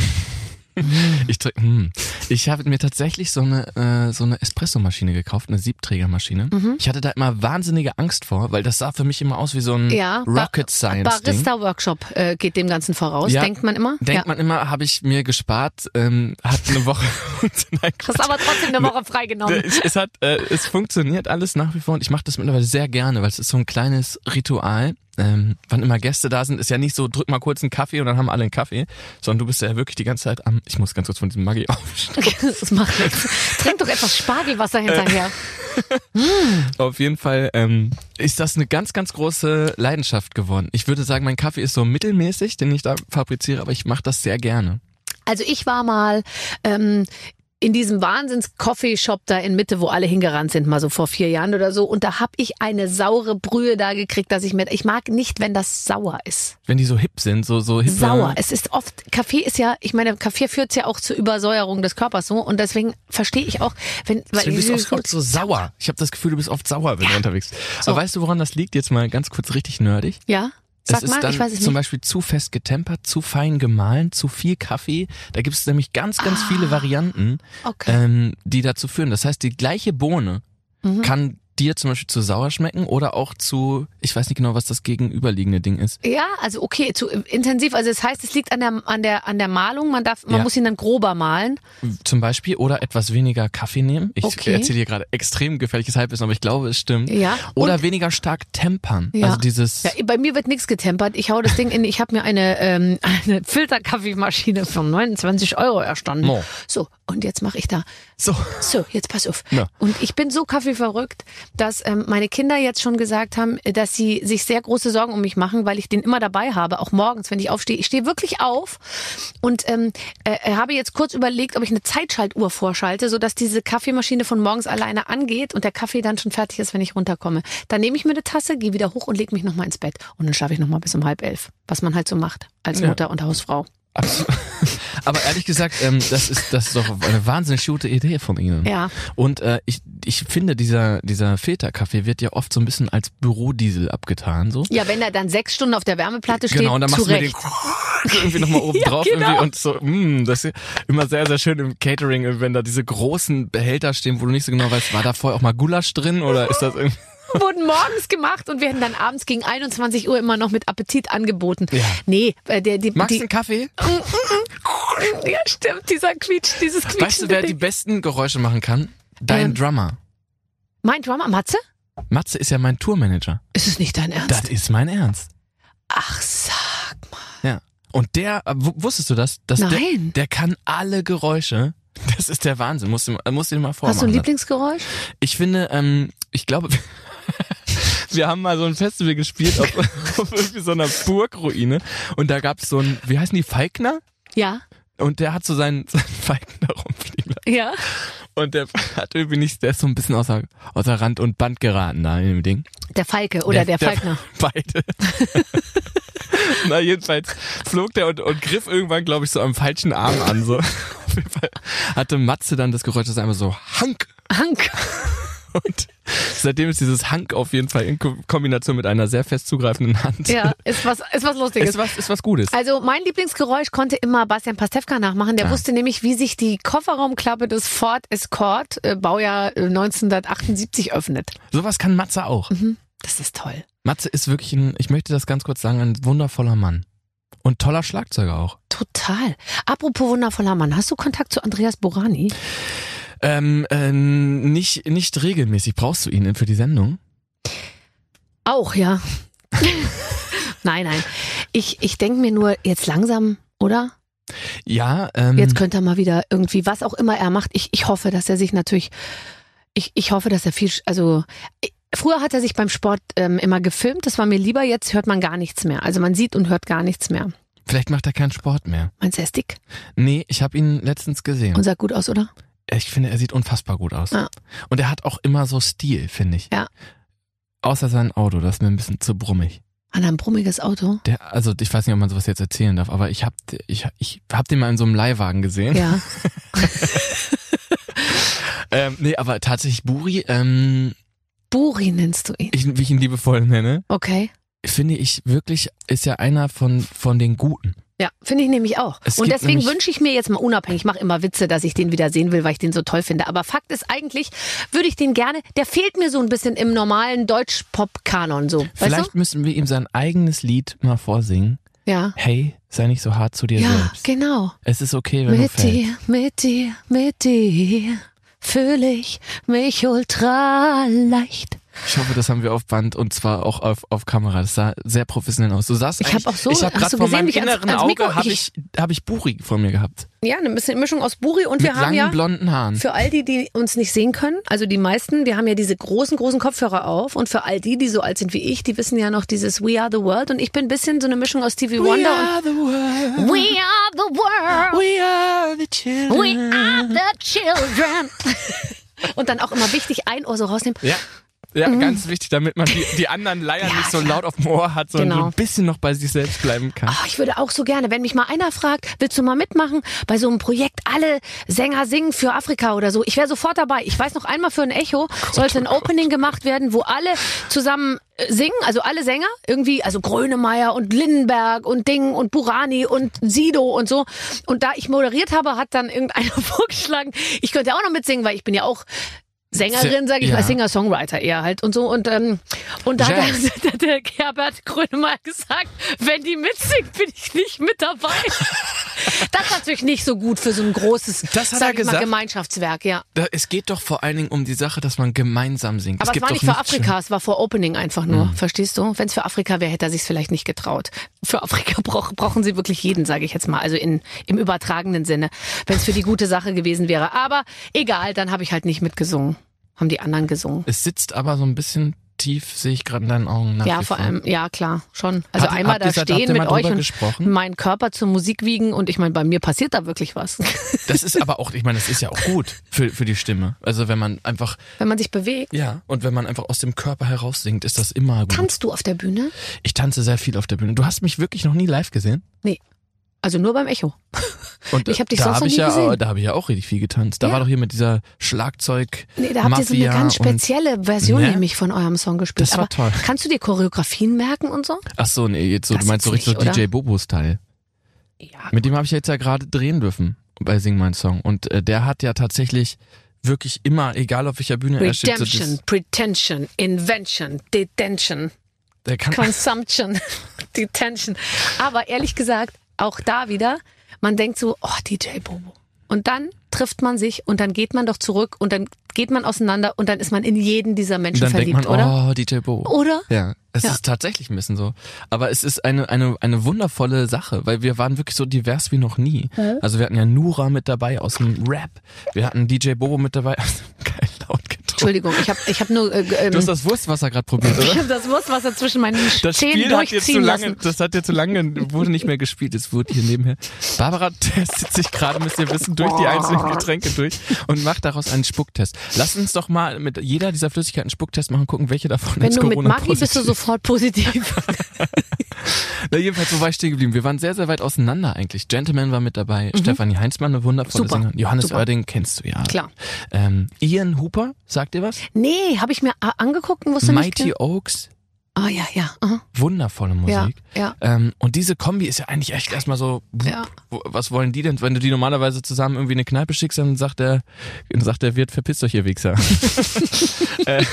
ich trink, hm. ich habe mir tatsächlich so eine äh, so eine Espressomaschine gekauft, eine Siebträgermaschine. Mhm. Ich hatte da immer wahnsinnige Angst vor, weil das sah für mich immer aus wie so ein Ja, Rocket Science Ding. Barista-Workshop äh, geht dem Ganzen voraus, Ja, denkt man immer. Denkt ja. man immer, habe ich mir gespart, ähm, hat eine Woche. Nein, Hast aber trotzdem eine Woche freigenommen. es, es hat, äh, es funktioniert alles nach wie vor und ich mache das mittlerweile sehr gerne, weil es ist so ein kleines Ritual. Ähm, wann immer Gäste da sind, ist ja nicht so, drück mal kurz einen Kaffee und dann haben alle einen Kaffee, sondern du bist ja wirklich die ganze Zeit am, ich muss ganz kurz von diesem Maggi aufstehen. Das macht nichts. Trink doch etwas Spargelwasser hinterher. Auf jeden Fall ähm, ist das eine ganz, ganz große Leidenschaft geworden. Ich würde sagen, mein Kaffee ist so mittelmäßig, den ich da fabriziere, aber ich mache das sehr gerne. Also ich war mal ähm, in diesem Wahnsinns-Coffee-Shop da in Mitte, wo alle hingerannt sind, mal so vor vier Jahren oder so. Und da hab ich eine saure Brühe da gekriegt, dass ich mir, ich mag nicht, wenn das sauer ist. Wenn die so hip sind, so, so hip. Sauer. Es ist oft, Kaffee ist ja, ich meine, Kaffee führt ja auch zur Übersäuerung des Körpers so. Und deswegen verstehe ich auch, wenn, weil Du bist oft, so sauer. Ich habe das Gefühl, du bist oft sauer, wenn du unterwegs bist. So. Aber weißt du, woran das liegt? Jetzt mal ganz kurz richtig nerdig. Ja? Sag es ist mal, dann ich weiß es zum nicht. Beispiel zu fest getempert, zu fein gemahlen, zu viel Kaffee. Da gibt es nämlich ganz, ganz viele Varianten, Ah. Okay. ähm, die dazu führen. Das heißt, die gleiche Bohne Mhm. kann dir zum Beispiel zu sauer schmecken oder auch zu, ich weiß nicht genau, was das gegenüberliegende Ding ist. Ja, also okay, zu intensiv. Also das heißt, es liegt an der an der an der Malung. Man darf, man Ja. muss ihn dann grober malen. Zum Beispiel oder etwas weniger Kaffee nehmen. Ich Okay. erzähle hier gerade extrem gefährliches Halbwissen, aber ich glaube, es stimmt. Ja. Oder Und- weniger stark tempern. Ja. Also dieses. Ja, bei mir wird nichts getempert. Ich hau das Ding in. Ich habe mir eine ähm, eine Filterkaffeemaschine für 29 Euro erstanden. Oh. So und jetzt mache ich da. so. So, jetzt pass auf. Ja. Und ich bin so kaffeeverrückt, dass ähm, meine Kinder jetzt schon gesagt haben, äh, dass sie sich sehr große Sorgen um mich machen, weil ich den immer dabei habe, auch morgens, wenn ich aufstehe. Ich stehe wirklich auf und ähm, äh, habe jetzt kurz überlegt, ob ich eine Zeitschaltuhr vorschalte, sodass diese Kaffeemaschine von morgens alleine angeht und der Kaffee dann schon fertig ist, wenn ich runterkomme. Dann nehme ich mir eine Tasse, gehe wieder hoch und lege mich nochmal ins Bett. Und dann schlafe ich nochmal bis um halb elf, was man halt so macht als Ja. Mutter und Hausfrau. Absolut. Aber ehrlich gesagt, ähm, das ist das ist doch eine wahnsinnig gute Idee von Ihnen. Ja. Und äh, ich ich finde dieser dieser Filterkaffee wird ja oft so ein bisschen als Bürodiesel abgetan so. Ja, wenn er dann sechs Stunden auf der Wärmeplatte steht, Genau, und dann machst du mir den irgendwie nochmal oben drauf genau. irgendwie und so, mh, das ist immer sehr, sehr schön im Catering, wenn da diese großen Behälter stehen, wo du nicht so genau weißt, war da vorher auch mal Gulasch drin oder ist das irgendwie. wurden morgens gemacht und werden dann abends gegen 21 Uhr immer noch mit Appetit angeboten. Ja. Nee, äh, der, die, Magst du einen Kaffee? ja stimmt, dieser Quietsch, dieses Quietsch. Weißt du, wer die besten Geräusche machen kann? Dein Ähm. Drummer. Mein Drummer, Matze? Matze ist ja mein Tourmanager. Ist es nicht dein Ernst? Das ist mein Ernst. Ach, sag mal. Ja. Und der, äh, wusstest du das? Dass Der, Nein. der kann alle Geräusche. Das ist der Wahnsinn. Musst du, musst du dir mal vormachen. Hast du ein Lieblingsgeräusch? Ich finde, ähm, ich glaube, wir haben mal so ein Festival gespielt auf, auf irgendwie so einer Burgruine und da gab es so ein, wie heißen die, Falkner? Ja, Und der hat so seinen, seinen Falkner rumfliegen lassen. ja. Und der hat irgendwie nicht, der ist so ein bisschen außer, außer Rand und Band geraten da in dem Ding. Der Falke oder der, Falkner. beide. Na, jedenfalls flog der und, und griff irgendwann, glaube ich, so am falschen Arm an. So. Auf jeden Fall hatte Matze dann das Geräusch, das einmal so Hank. Hank. Und seitdem ist dieses Hank auf jeden Fall in Ko- Kombination mit einer sehr fest zugreifenden Hand. Ja, ist was, ist was Lustiges. Ist was, ist was Gutes. Also mein Lieblingsgeräusch konnte immer Bastian Pastewka nachmachen. Der Ja. wusste nämlich, wie sich die Kofferraumklappe des Ford Escort, äh, Baujahr äh, 1978, öffnet. Sowas kann Matze auch. Das ist toll. Matze ist wirklich ein, ich möchte das ganz kurz sagen, ein wundervoller Mann. Und toller Schlagzeuger auch. Total. Apropos wundervoller Mann, hast du Kontakt zu Andreas Borani? Ähm, äh, nicht, nicht regelmäßig. Brauchst du ihn für die Sendung? Auch, ja. nein, nein. Ich, ich denke mir nur, jetzt langsam, oder? Ja, ähm, Jetzt könnte er mal wieder irgendwie, was auch immer er macht. Ich, ich hoffe, dass er sich natürlich, ich, ich hoffe, dass er viel, also ich- früher hat er sich beim Sport ähm, immer gefilmt. Das war mir lieber. Jetzt hört man gar nichts mehr. Also man sieht und hört gar nichts mehr. vielleicht macht er keinen Sport mehr. Meinst du, er ist dick Nee, ich habe ihn letztens gesehen. und sah gut aus, oder? Ich finde, er sieht unfassbar gut aus. Ja. Und er hat auch immer so Stil, finde ich. Ja. Außer sein Auto, das ist mir ein bisschen zu brummig. An einem brummiges Auto. Der, also ich weiß nicht, ob man sowas jetzt erzählen darf, aber ich hab, ich, ich hab den mal in so einem Leihwagen gesehen. Ja. Ähm, nee, aber tatsächlich Buri, ähm, Buri nennst du ihn. ich, wie ich ihn liebevoll nenne, Okay. finde ich wirklich, ist ja einer von, von den Guten. Ja, finde ich nämlich auch. Es und deswegen wünsche ich mir jetzt mal unabhängig, ich mache immer Witze, dass ich den wieder sehen will, weil ich den so toll finde. Aber Fakt ist eigentlich, würde ich den gerne, der fehlt mir so ein bisschen im normalen Deutsch-Pop-Kanon so. Weißt Vielleicht müssen wir ihm sein eigenes Lied mal vorsingen. du? Ja. Hey, sei nicht so hart zu dir Ja, selbst. genau. Es ist okay, wenn Mit du fällst. dir, mit dir, mit dir fühle ich mich ultra leicht. Ich hoffe, das haben wir auf Band und zwar auch auf, auf Kamera. Das sah sehr professionell aus. Du sahst Ich eigentlich- hab auch so- ich habe hast du gesehen, wie ich inneren ans Mikro- Auge habe ich- hab ich Buri vor mir gehabt. Ja, eine bisschen Mischung aus Buri und wir Mit haben langen ja blonden Haaren. für all die, die uns nicht sehen können, also die meisten, wir haben ja diese großen, großen Kopfhörer auf und für all die, die so alt sind wie ich, die wissen ja noch dieses We Are the World und ich bin ein bisschen so eine Mischung aus Stevie Wonder the world. We Are the World. We are the children. We are the children. Und dann auch immer wichtig, ein Ohr so rausnehmen. Ja. Ja, ganz wichtig, damit man die, die anderen Leier Ja, nicht so laut auf dem Ohr hat, sondern Genau. so ein bisschen noch bei sich selbst bleiben kann. Ach, ich würde auch so gerne, wenn mich mal einer fragt, willst du mal mitmachen bei so einem Projekt, alle Sänger singen für Afrika oder so. Ich wäre sofort dabei. Ich weiß noch einmal für ein Echo sollte ein Opening gemacht werden, wo alle zusammen äh, singen, also alle Sänger, irgendwie, also Grönemeyer und Lindenberg und Ding und Burani und Sido und so. Und da ich moderiert habe, hat dann irgendeiner vorgeschlagen, ich könnte auch noch mitsingen, weil ich bin ja auch Sängerin, sage ich Ja. mal, Singer-Songwriter eher halt und so. Und, ähm, und da hat der, der Herbert Grönemeyer gesagt, wenn die mitsingt, bin ich nicht mit dabei. das ist natürlich nicht so gut für so ein großes, Das hat er ich mal, gesagt? Gemeinschaftswerk, ja. Da, es geht doch vor allen Dingen um die Sache, dass man gemeinsam singt. Aber es, gibt war nicht für Afrika, es war vor Opening einfach nur. Mhm. Verstehst du? Wenn es für Afrika wäre, hätte er sich vielleicht nicht getraut. Für Afrika brauch, brauchen sie wirklich jeden, sage ich jetzt mal. Also in, im übertragenen Sinne. Wenn es für die gute Sache gewesen wäre. Aber egal, dann habe ich halt nicht mitgesungen. Haben die anderen gesungen. Es sitzt aber so ein bisschen tief, sehe ich gerade in deinen Augen nach Ja, vor allem, ja klar, schon. Also ihr- einmal da stehen mit euch und gesprochen? meinen Körper zur Musik wiegen und ich meine, bei mir passiert da wirklich was. Das ist aber auch, ich meine, das ist ja auch gut für, für die Stimme. Also wenn man einfach, Wenn man sich bewegt. ja, und wenn man einfach aus dem Körper heraus singt, ist das immer gut. Tanzt du auf der Bühne? Ich tanze sehr viel auf der Bühne. Du hast mich wirklich noch nie live gesehen? Nee. Also nur beim Echo. Und Ich hab dich da sonst hab noch nie ja, gesehen. Da habe ich ja auch richtig viel getanzt. Da Ja. war doch hier mit dieser Schlagzeug. Nee, da habt ihr so eine Mafia ganz spezielle Version Ne? nämlich von eurem Song gespielt. Das war Aber toll. kannst du dir Choreografien merken und so? Ach so, nee, jetzt so, Das du meinst so richtig so DJ Bobo-Style. Ja. Mit dem habe ich jetzt ja gerade drehen dürfen bei Sing Mein Song. Und äh, der hat ja tatsächlich wirklich immer, egal auf welcher Bühne er steht, so Redemption, das, Pretension, Invention, Detention, der kann, Consumption, Detention. Aber ehrlich gesagt, auch da wieder, man denkt so, oh, DJ Bobo. Und dann trifft man sich und dann geht man doch zurück und dann geht man auseinander und dann ist man in jeden dieser Menschen dann denkt verliebt, man, oder? oh, DJ Bobo. Oder? Ja, es Ja. ist tatsächlich ein bisschen so. Aber es ist eine, eine, eine wundervolle Sache, weil wir waren wirklich so divers wie noch nie. Also wir hatten ja Nura mit dabei aus dem Rap. Wir hatten DJ Bobo mit dabei. Geil laut. Entschuldigung, ich habe ich hab nur äh, ähm, Du hast das Wurstwasser gerade probiert, ich oder? hab das Wurstwasser zwischen meinen Das Zähnen Spiel hat jetzt zu durchziehen lange, lassen. das hat ja zu lange, wurde nicht mehr gespielt, es wurde hier nebenher. Barbara testet sich gerade, müsst ihr wissen, durch die einzelnen Getränke durch und macht daraus einen Spucktest. Lass uns doch mal mit jeder dieser Flüssigkeiten einen Spucktest machen, gucken, welche davon Wenn jetzt du mit Corona Maggi bist du sofort positiv. Na, jedenfalls, wo war ich stehen geblieben? Wir waren sehr, sehr weit auseinander eigentlich. Gentleman war mit dabei, Stefanie Heinzmann, eine wundervolle Mhm. Super. Sängerin. Johannes Super. Oerding kennst du ja. Klar. Ähm, Ian Hooper, sagt dir was? Nee, habe ich mir angeguckt und wusste nicht. Mighty Oaks, Ah ja, ja. aha. wundervolle Ja, Musik. ja. Ähm, und diese Kombi ist ja eigentlich echt erstmal so, Ja. was wollen die denn? Wenn du die normalerweise zusammen irgendwie in eine Kneipe schickst, dann sagt der, dann sagt der Wirt, verpisst euch, ihr Wichser. äh,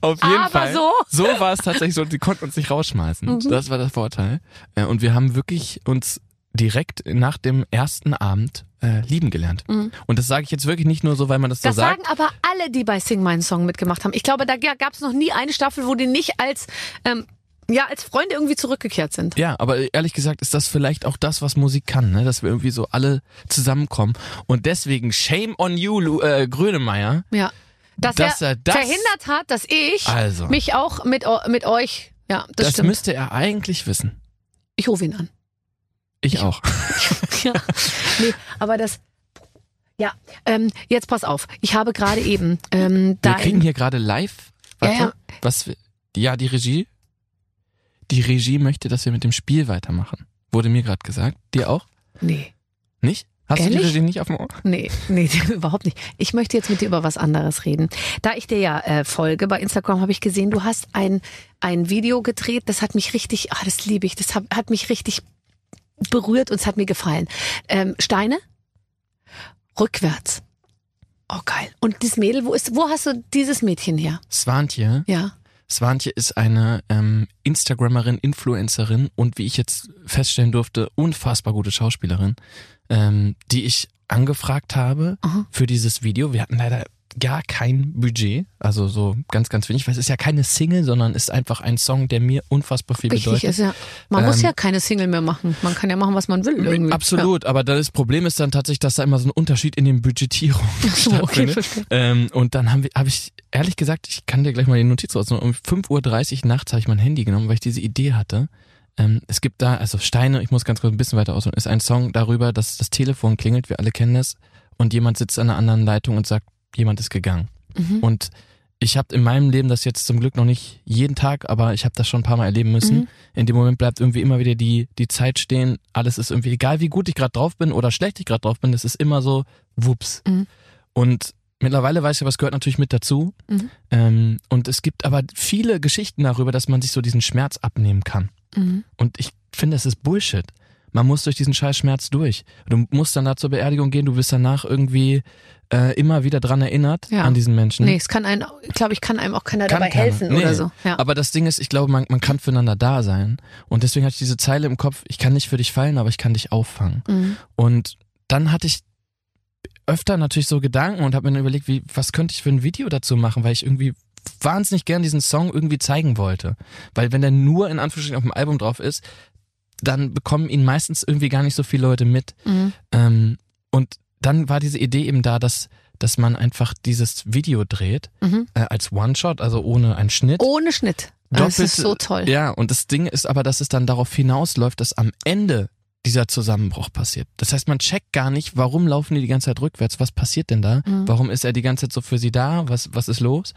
auf jeden Aber Fall. so? So war es tatsächlich so, die konnten uns nicht rausschmeißen. Mhm. Das war der Vorteil. Äh, und wir haben wirklich uns direkt nach dem ersten Abend äh, lieben gelernt. Mhm. Und das sage ich jetzt wirklich nicht nur so, weil man das so Das sagt. sagen aber alle, die bei Sing Mein Song mitgemacht haben. Ich glaube, da gab es noch nie eine Staffel, wo die nicht als ähm, ja als Freunde irgendwie zurückgekehrt sind. Ja, aber ehrlich gesagt ist das vielleicht auch das, was Musik kann, ne? dass wir irgendwie so alle zusammenkommen. Und deswegen Shame on you, Lu, äh, Grönemeyer. Ja. Dass, Dass er, er das- verhindert hat, dass ich Also. mich auch mit, mit euch. Ja, das, Das, stimmt. müsste er eigentlich wissen. Ich rufe ihn an. Ich auch. ja. Nee, aber das. Ja, ähm, jetzt pass auf. Ich habe gerade eben ähm, Wir kriegen hier gerade live. Warte, Ja, ja. was? Ja, die Regie. Die Regie möchte, dass wir mit dem Spiel weitermachen. Wurde mir gerade gesagt. Dir auch? Nee, Nicht? Hast du Ehrlich? die Regie nicht auf dem Ohr? nee, nee, überhaupt nicht. Ich möchte jetzt mit dir über was anderes reden. Da ich dir ja äh, folge bei Instagram, habe ich gesehen, du hast ein, ein Video gedreht, das hat mich richtig, ah, das liebe ich, das hat, hat mich richtig berührt und es hat mir gefallen. Ähm, Steine? Rückwärts. Oh, geil. Und das Mädel, wo ist, wo hast du dieses Mädchen her? Swantje. Ja. Swantje ist eine ähm, Instagrammerin, Influencerin und wie ich jetzt feststellen durfte, unfassbar gute Schauspielerin, ähm, die ich angefragt habe Aha. für dieses Video. Wir hatten leider gar kein Budget, also so ganz, ganz wenig, weil es ist ja keine Single, sondern ist einfach ein Song, der mir unfassbar viel Richtig bedeutet. ist ja. Man muss Ähm, ja keine Single mehr machen. Man kann ja machen, was man will. Irgendwie. Absolut, aber das Problem ist dann tatsächlich, dass da immer so ein Unterschied in den Budgetierungen so, okay, ähm, und dann habe hab ich, ehrlich gesagt, ich kann dir gleich mal die Notiz raus. Um 5.30 Uhr nachts habe ich mein Handy genommen, weil ich diese Idee hatte. Ähm, es gibt da, also Steine, ich muss ganz kurz ein bisschen weiter ausholen, ist ein Song darüber, dass das Telefon klingelt, wir alle kennen das, und jemand sitzt an einer anderen Leitung und sagt, jemand ist gegangen. Mhm. Und ich habe in meinem Leben das jetzt zum Glück noch nicht jeden Tag, aber ich habe das schon ein paar Mal erleben müssen. Mhm. In dem Moment bleibt irgendwie immer wieder die, die Zeit stehen. Alles ist irgendwie, egal wie gut ich gerade drauf bin oder schlecht ich gerade drauf bin, es ist immer so, wups. Mhm. Und mittlerweile weiß ich, was gehört natürlich mit dazu. Mhm. Ähm, und es gibt aber viele Geschichten darüber, dass man sich so diesen Schmerz abnehmen kann. Mhm. Und ich finde, es ist Bullshit. Man muss durch diesen scheiß Schmerz durch. Du musst dann da zur Beerdigung gehen, du wirst danach irgendwie äh, immer wieder dran erinnert Ja. an diesen Menschen. Nee, es kann einen, glaube ich, kann einem auch keiner Kann dabei keiner. helfen Nee. oder so. Ja. Aber das Ding ist, ich glaube, man, man kann füreinander da sein. Und deswegen hatte ich diese Zeile im Kopf, ich kann nicht für dich fallen, aber ich kann dich auffangen. Mhm. Und dann hatte ich öfter natürlich so Gedanken und habe mir dann überlegt, wie, was könnte ich für ein Video dazu machen, weil ich irgendwie wahnsinnig gern diesen Song irgendwie zeigen wollte. Weil wenn der nur in Anführungsstrichen auf dem Album drauf ist, dann bekommen ihn meistens irgendwie gar nicht so viele Leute mit. Mhm. Ähm, und dann war diese Idee eben da, dass, dass man einfach dieses Video dreht, Mhm. äh, als One-Shot, also ohne einen Schnitt. Ohne Schnitt. Das ist so toll. Ja, und das Ding ist aber, dass es dann darauf hinausläuft, dass am Ende dieser Zusammenbruch passiert. Das heißt, man checkt gar nicht, warum laufen die die ganze Zeit rückwärts, was passiert denn da? Mhm. Warum ist er die ganze Zeit so für sie da? Was, was ist los?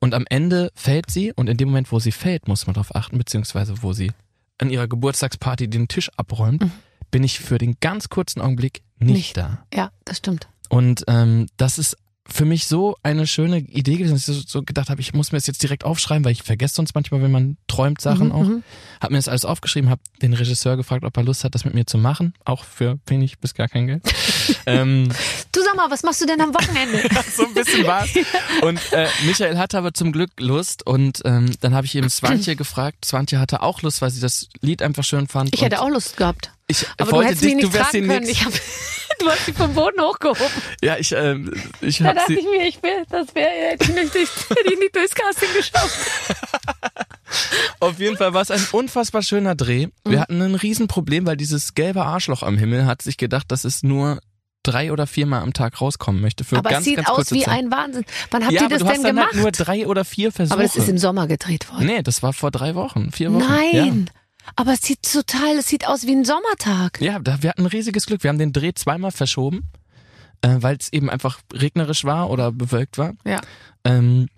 Und am Ende fällt sie und in dem Moment, wo sie fällt, muss man darauf achten, beziehungsweise wo sie an ihrer Geburtstagsparty den Tisch abräumt, Mhm. bin ich für den ganz kurzen Augenblick nicht, Nicht. da. Ja, das stimmt. Und ähm, das ist für mich so eine schöne Idee gewesen, dass ich so, gedacht habe, ich muss mir das jetzt direkt aufschreiben, weil ich vergesse sonst manchmal, wenn man träumt Sachen Mhm, auch. mhm. Hab mir das alles aufgeschrieben, habe den Regisseur gefragt, ob er Lust hat, das mit mir zu machen, auch für wenig bis gar kein Geld. ähm, Du sag mal, was machst du denn am Wochenende? so ein bisschen war's. Und äh, Michael hatte aber zum Glück Lust und ähm, dann habe ich eben Swantje gefragt. Swantje hatte auch Lust, weil sie das Lied einfach schön fand. Ich hätte auch Lust gehabt. ich Aber du wollte hättest mich dich, nicht du wärst können. nix. Ich hab, du hast sie vom Boden hochgehoben. Ja, ich, ähm, ich Da habe dachte sie. ich mir, ich will, das wäre, hätte ich nicht, hätte ich nicht durchs Casting geschafft. Auf jeden Fall war es ein unfassbar schöner Dreh. Wir Mhm. hatten ein Riesenproblem, weil dieses gelbe Arschloch am Himmel hat sich gedacht, das ist nur drei oder viermal am Tag rauskommen möchte für Aber ganz, es sieht ganz aus wie Zeit. ein Wahnsinn. Wann habt ja, ihr das denn gemacht? halt nur drei oder vier Versuche. aber das ist im Sommer gedreht worden. nee, das war vor drei Wochen, vier Wochen. Nein. Aber es sieht total, es sieht aus wie ein Sommertag. Ja, da, wir hatten riesiges Glück. Wir haben den Dreh zweimal verschoben, äh, weil es eben einfach regnerisch war oder bewölkt war. Ja. Ähm,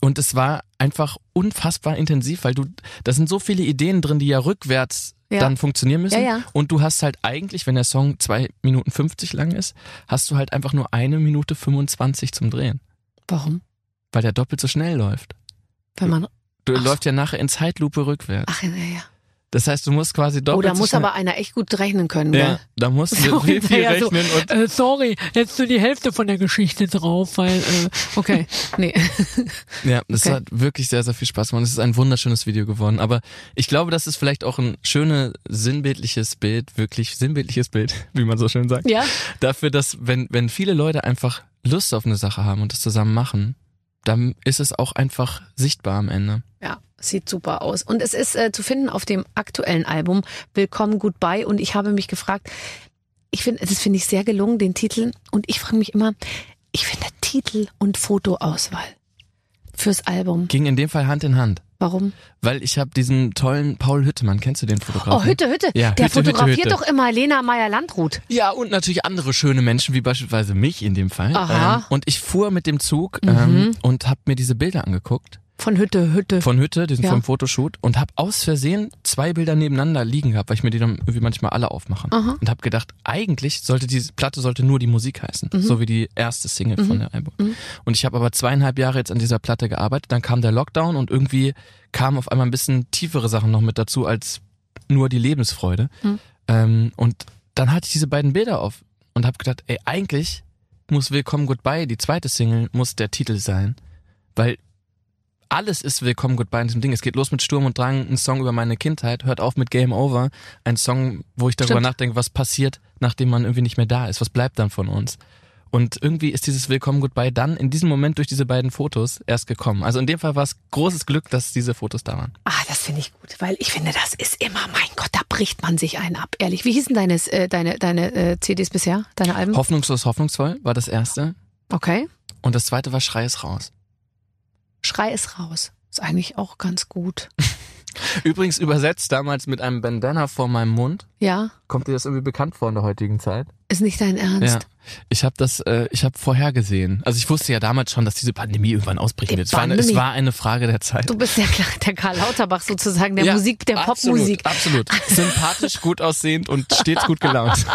und es war einfach unfassbar intensiv, weil du, da sind so viele Ideen drin, die ja rückwärts Ja. dann funktionieren müssen. Ja, ja. Und du hast halt eigentlich, wenn der Song zwei Minuten 50 lang ist, hast du halt einfach nur eine Minute 25 zum Drehen, Warum? weil der doppelt so schnell läuft. Wenn man. Du Ach. läuft ja nachher in Zeitlupe rückwärts. Ach ja, ja. Das heißt, du musst quasi Oh, doppelt da so muss aber einer echt gut rechnen können, ja, gell? da musst du So, viel, viel ja, so, rechnen und Äh, sorry, jetzt nur die Hälfte von der Geschichte drauf, weil, äh, okay, nee. Ja, das Okay. hat wirklich sehr, sehr viel Spaß gemacht. Es ist ein wunderschönes Video geworden. Aber ich glaube, das ist vielleicht auch ein schönes, sinnbildliches Bild, wirklich sinnbildliches Bild, wie man so schön sagt. Ja? Dafür, dass wenn, wenn viele Leute einfach Lust auf eine Sache haben und das zusammen machen, dann ist es auch einfach sichtbar am Ende. Ja, sieht super aus. Und es ist äh, zu finden auf dem aktuellen Album Willkommen Goodbye. Und ich habe mich gefragt, ich finde, das finde ich sehr gelungen, den Titel. Und ich frage mich immer, ich finde Titel und Fotoauswahl fürs Album. Ging in dem Fall Hand in Hand. Warum? Weil ich habe diesen tollen Paul Hüttemann, kennst du den Fotografen? Oh, Hütte, Hütte. Ja, Der Hütte, Hütte, fotografiert Hütte. doch immer Lena Meyer-Landrut. Ja, und natürlich andere schöne Menschen, wie beispielsweise mich in dem Fall. Aha. Ähm, und ich fuhr mit dem Zug Mhm. ähm, und habe mir diese Bilder angeguckt Von Hütte, Hütte. von Hütte, diesen Ja. vom Fotoshoot und habe aus Versehen zwei Bilder nebeneinander liegen gehabt, weil ich mir die dann irgendwie manchmal alle aufmache Aha. und habe gedacht, eigentlich sollte diese Platte sollte nur die Musik heißen, Mhm. so wie die erste Single von der Album. Und ich habe aber zweieinhalb Jahre jetzt an dieser Platte gearbeitet, dann kam der Lockdown und irgendwie kamen auf einmal ein bisschen tiefere Sachen noch mit dazu als nur die Lebensfreude. Mhm. Ähm, und dann hatte ich diese beiden Bilder auf und habe gedacht, ey, eigentlich muss Willkommen Goodbye, die zweite Single, muss der Titel sein, weil alles ist Willkommen Goodbye in diesem Ding. Es geht los mit Sturm und Drang, ein Song über meine Kindheit, hört auf mit Game Over, ein Song, wo ich darüber Stimmt. nachdenke, was passiert, nachdem man irgendwie nicht mehr da ist, was bleibt dann von uns. Und irgendwie ist dieses Willkommen Goodbye dann in diesem Moment durch diese beiden Fotos erst gekommen. Also in dem Fall war es großes Glück, dass diese Fotos da waren. Ah, das finde ich gut, weil ich finde, das ist immer, mein Gott, da bricht man sich einen ab, ehrlich. Wie hießen deine, äh, deine, deine äh, CDs bisher, deine Alben? Hoffnungslos, hoffnungsvoll war das erste. Okay. Und das zweite war Schrei ist raus. Schrei ist raus. Ist eigentlich auch ganz gut. Übrigens übersetzt damals mit einem Bandana vor meinem Mund. Ja? Kommt dir das irgendwie bekannt vor in der heutigen Zeit? Ist nicht dein Ernst? Ja. Ich habe das, äh, ich habe vorhergesehen. Also ich wusste ja damals schon, dass diese Pandemie irgendwann ausbrechen wird. Es war, eine, es war eine Frage der Zeit. Du bist der, der Karl Lauterbach sozusagen, der Ja, Musik, der absolut, Popmusik. Absolut. Sympathisch, gut aussehend und stets gut gelaunt.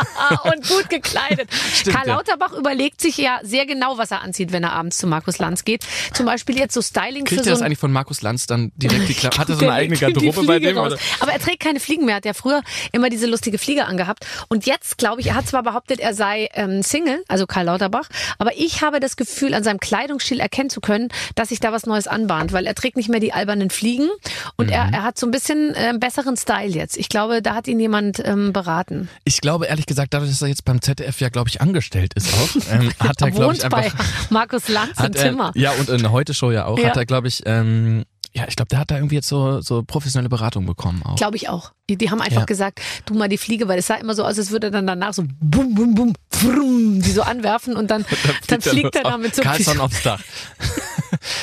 Und gut gekleidet. Stimmt, Karl ja. Lauterbach überlegt sich ja sehr genau, was er anzieht, wenn er abends zu Markus Lanz geht. Zum Beispiel jetzt so Styling Kriegt für er so das eigentlich von Markus Lanz dann direkt die Klappe? Hat er so eine eigene Garderobe bei dem? Oder? Aber er trägt keine Fliegen mehr. Er hat ja früher immer diese lustige Fliege angehabt. Und jetzt, glaube ich, er hat zwar behauptet, er sei ähm, Single, also Karl Lauterbach, aber ich habe das Gefühl, an seinem Kleidungsstil erkennen zu können, dass sich da was Neues anbahnt, weil er trägt nicht mehr die albernen Fliegen und er, Mhm. er hat so ein bisschen äh, besseren Style jetzt. Ich glaube, da hat ihn jemand ähm, beraten. Ich glaube ehrlich gesagt, dadurch, dass er jetzt beim ZDF ja, glaube ich, angestellt ist auch, ähm, hat er, Er glaube ich, einfach... bei Markus Lanz im hat er, Zimmer. Ja, und in der Heute-Show ja auch, Ja. hat er, glaube ich, ähm, ja, ich glaube, der hat da irgendwie jetzt so, so professionelle Beratung bekommen auch. Glaube ich auch. Die, die haben einfach Ja. gesagt, du mal die Fliege, weil es sah immer so aus, als würde er dann danach so bum, bum, bum, frum, die so anwerfen und dann, dann fliegt er los damit so. Carlson aufs Dach.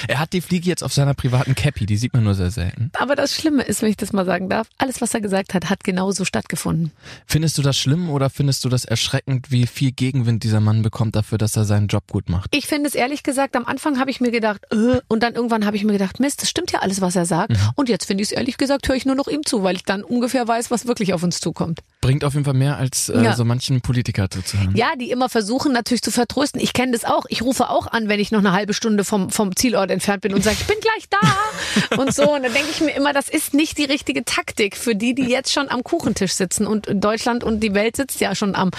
Er hat die Fliege jetzt auf seiner privaten Cappy, die sieht man nur sehr selten. Aber das Schlimme ist, wenn ich das mal sagen darf, alles, was er gesagt hat, hat genauso stattgefunden. Findest du das schlimm oder findest du das erschreckend, wie viel Gegenwind dieser Mann bekommt dafür, dass er seinen Job gut macht? Ich finde es ehrlich gesagt, am Anfang habe ich mir gedacht, äh, und dann irgendwann habe ich mir gedacht, Mist, das stimmt ja alles, was er sagt. Mhm. Und jetzt finde ich es ehrlich gesagt, höre ich nur noch ihm zu, weil ich dann ungefähr weiß, was wirklich auf uns zukommt. Bringt auf jeden Fall mehr als äh, Ja. so manchen Politiker zuzuhören. Ja, die immer versuchen natürlich zu vertrösten. Ich kenne das auch. Ich rufe auch an, wenn ich noch eine halbe Stunde vom, vom Zielort entfernt bin und sage, ich bin gleich da und so. Und dann denke ich mir immer, das ist nicht die richtige Taktik für die, die jetzt schon am Kuchentisch sitzen. Und Deutschland und die Welt sitzt ja schon am,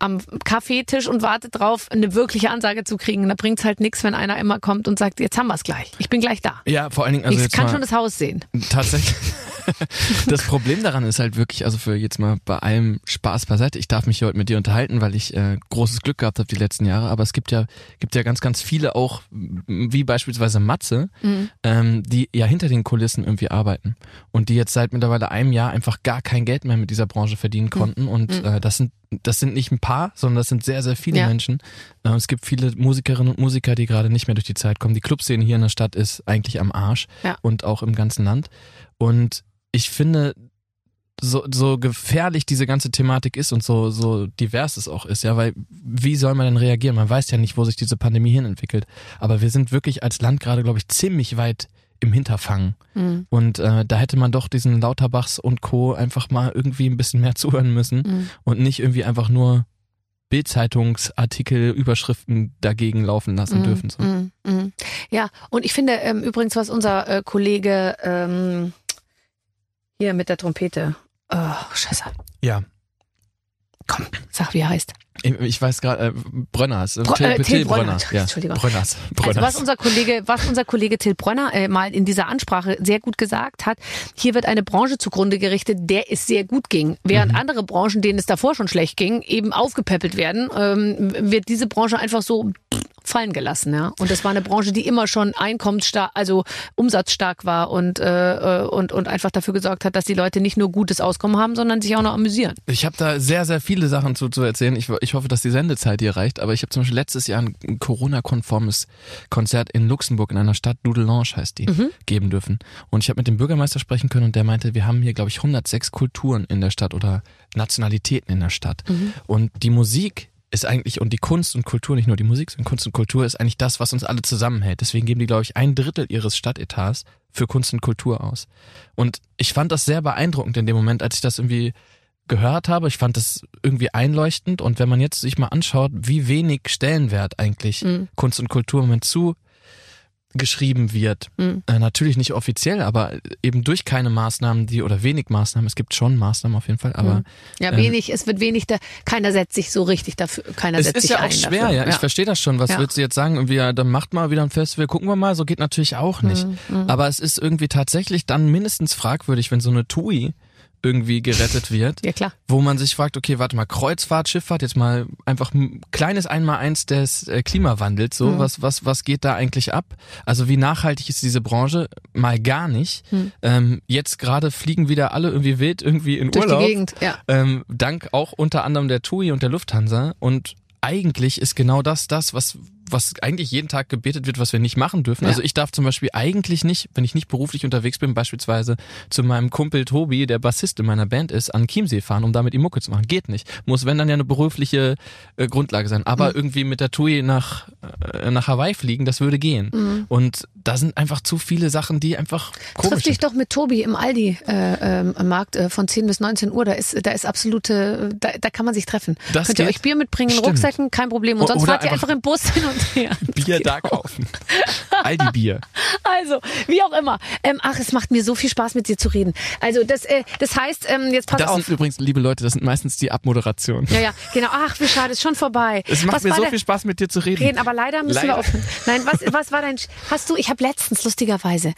am Kaffeetisch und wartet drauf, eine wirkliche Ansage zu kriegen. Da bringt's halt nichts, wenn einer immer kommt und sagt, jetzt haben wir's gleich. Ich bin gleich da. Ja, vor allen Dingen, also ich kann schon das Haus sehen. tatsächlich. das Problem daran ist halt wirklich, also für jetzt mal bei allem Spaß beiseite, ich darf mich hier heute mit dir unterhalten, weil ich äh, großes Glück gehabt habe die letzten Jahre, aber es gibt ja, gibt ja ganz, ganz viele auch, wie beispielsweise Matze, Mhm. ähm, die ja hinter den Kulissen irgendwie arbeiten und die jetzt seit mittlerweile einem Jahr einfach gar kein Geld mehr mit dieser Branche verdienen konnten und äh, das sind das sind nicht ein paar, sondern das sind sehr, sehr viele Ja. Menschen. Äh, es gibt viele Musikerinnen und Musiker, die gerade nicht mehr durch die Zeit kommen. Die Clubszene hier in der Stadt ist eigentlich am Arsch Ja. und auch im ganzen Land. Und ich finde, so, so gefährlich diese ganze Thematik ist und so, so divers es auch ist, ja, weil wie soll man denn reagieren? Man weiß ja nicht, wo sich diese Pandemie hin entwickelt. Aber wir sind wirklich als Land gerade, glaube ich, ziemlich weit im Hinterfangen. Mhm. Und äh, da hätte man doch diesen Lauterbachs und Co. einfach mal irgendwie ein bisschen mehr zuhören müssen Mhm. und nicht irgendwie einfach nur Bildzeitungsartikel, Überschriften dagegen laufen lassen Mhm, dürfen. So. mhm, mhm. Ja, und ich finde ähm, übrigens, was unser äh, Kollege ähm, hier mit der Trompete, oh, scheiße, Ja. komm, sag, wie er heißt. Ich, ich weiß gerade, äh, Brönners. Bro- Till, äh, Till Brönner. Brönner. Ja. Entschuldigung. Brönners. Brönners. Also was unser Kollege, was unser Kollege Till Bronner äh, mal in dieser Ansprache sehr gut gesagt hat, hier wird eine Branche zugrunde gerichtet, der es sehr gut ging. Während andere Branchen, denen es davor schon schlecht ging, eben aufgepäppelt werden, ähm, wird diese Branche einfach so fallen gelassen, ja. Und das war eine Branche, die immer schon einkommensstark, also umsatzstark war und äh, äh, und und einfach dafür gesorgt hat, dass die Leute nicht nur gutes Auskommen haben, sondern sich auch noch amüsieren. Ich habe da sehr, sehr viele Sachen zu, zu erzählen. Ich, ich hoffe, dass die Sendezeit hier reicht. Aber ich habe zum Beispiel letztes Jahr ein Corona-konformes Konzert in Luxemburg in einer Stadt, Dudelange heißt die, geben dürfen. Und ich habe mit dem Bürgermeister sprechen können und der meinte, wir haben hier, glaube ich, 106 Kulturen in der Stadt oder Nationalitäten in der Stadt. Und die Musik ist eigentlich, und die Kunst und Kultur, nicht nur die Musik, sondern Kunst und Kultur ist eigentlich das, was uns alle zusammenhält. Deswegen geben die, glaube ich, ein Drittel ihres Stadtetats für Kunst und Kultur aus. Und ich fand das sehr beeindruckend in dem Moment, als ich das irgendwie gehört habe. Ich fand das irgendwie einleuchtend. Und wenn man jetzt sich mal anschaut, wie wenig Stellenwert eigentlich Mhm. Kunst und Kultur im Moment zu geschrieben wird. Mhm. Äh, natürlich nicht offiziell, aber eben durch keine Maßnahmen, die oder wenig Maßnahmen. Es gibt schon Maßnahmen auf jeden Fall, aber Mhm. Ja, äh, wenig, es wird wenig, da, keiner setzt sich so richtig dafür, keiner es setzt ist sich ja auch schwer, dafür. ja. Ich verstehe das schon. Was Ja. würdest du jetzt sagen? Irgendwie, ja, dann macht mal wieder ein Festival, gucken wir mal. So geht natürlich auch nicht. Mhm, Aber es ist irgendwie tatsächlich dann mindestens fragwürdig, wenn so eine TUI irgendwie gerettet wird. Ja, klar. wo man sich fragt, okay, warte mal, Kreuzfahrt, Schifffahrt, jetzt mal einfach ein kleines Einmaleins des äh, Klimawandels, so, Mhm. was, was, was geht da eigentlich ab? Also wie nachhaltig ist diese Branche? Mal gar nicht. Mhm. Ähm, jetzt gerade fliegen wieder alle irgendwie wild irgendwie in Durch Urlaub. die Gegend, ja. Ähm, dank auch unter anderem der TUI und der Lufthansa und eigentlich ist genau das das, was was eigentlich jeden Tag gebetet wird, was wir nicht machen dürfen. Ja. Also ich darf zum Beispiel eigentlich nicht, wenn ich nicht beruflich unterwegs bin, beispielsweise zu meinem Kumpel Tobi, der Bassist in meiner Band ist, an Chiemsee fahren, um damit die Mucke zu machen. Geht nicht. Muss, wenn dann ja eine berufliche äh, Grundlage sein. Aber Mhm. irgendwie mit der TUI nach, äh, nach Hawaii fliegen, das würde gehen. Mhm. Und da sind einfach zu viele Sachen, die einfach komisch Triff dich sind. doch mit Tobi im Aldi äh, ähm, äh, von 10 bis 19 Uhr. Da ist, da ist absolute, da, da kann man sich treffen. Das Könnt ihr geht. euch Bier mitbringen, Stimmt. Rucksäcken, kein Problem. Und sonst oder fahrt ihr einfach im Bus hin und. Bier da kaufen. Aldi Bier. Also, wie auch immer. Ähm, ach, es macht mir so viel Spaß, mit dir zu reden. Also, das, äh, das heißt, ähm, jetzt pass Das auf. sind übrigens, liebe Leute, das sind meistens die Abmoderationen. Ja, ja, genau. Ach, wie schade, ist schon vorbei. Es macht Was mir so viel Spaß, mit dir zu reden. reden, aber leider müssen Leider. wir aufhören. Nein, was, was war dein, hast du, ich habe letztens lustigerweise,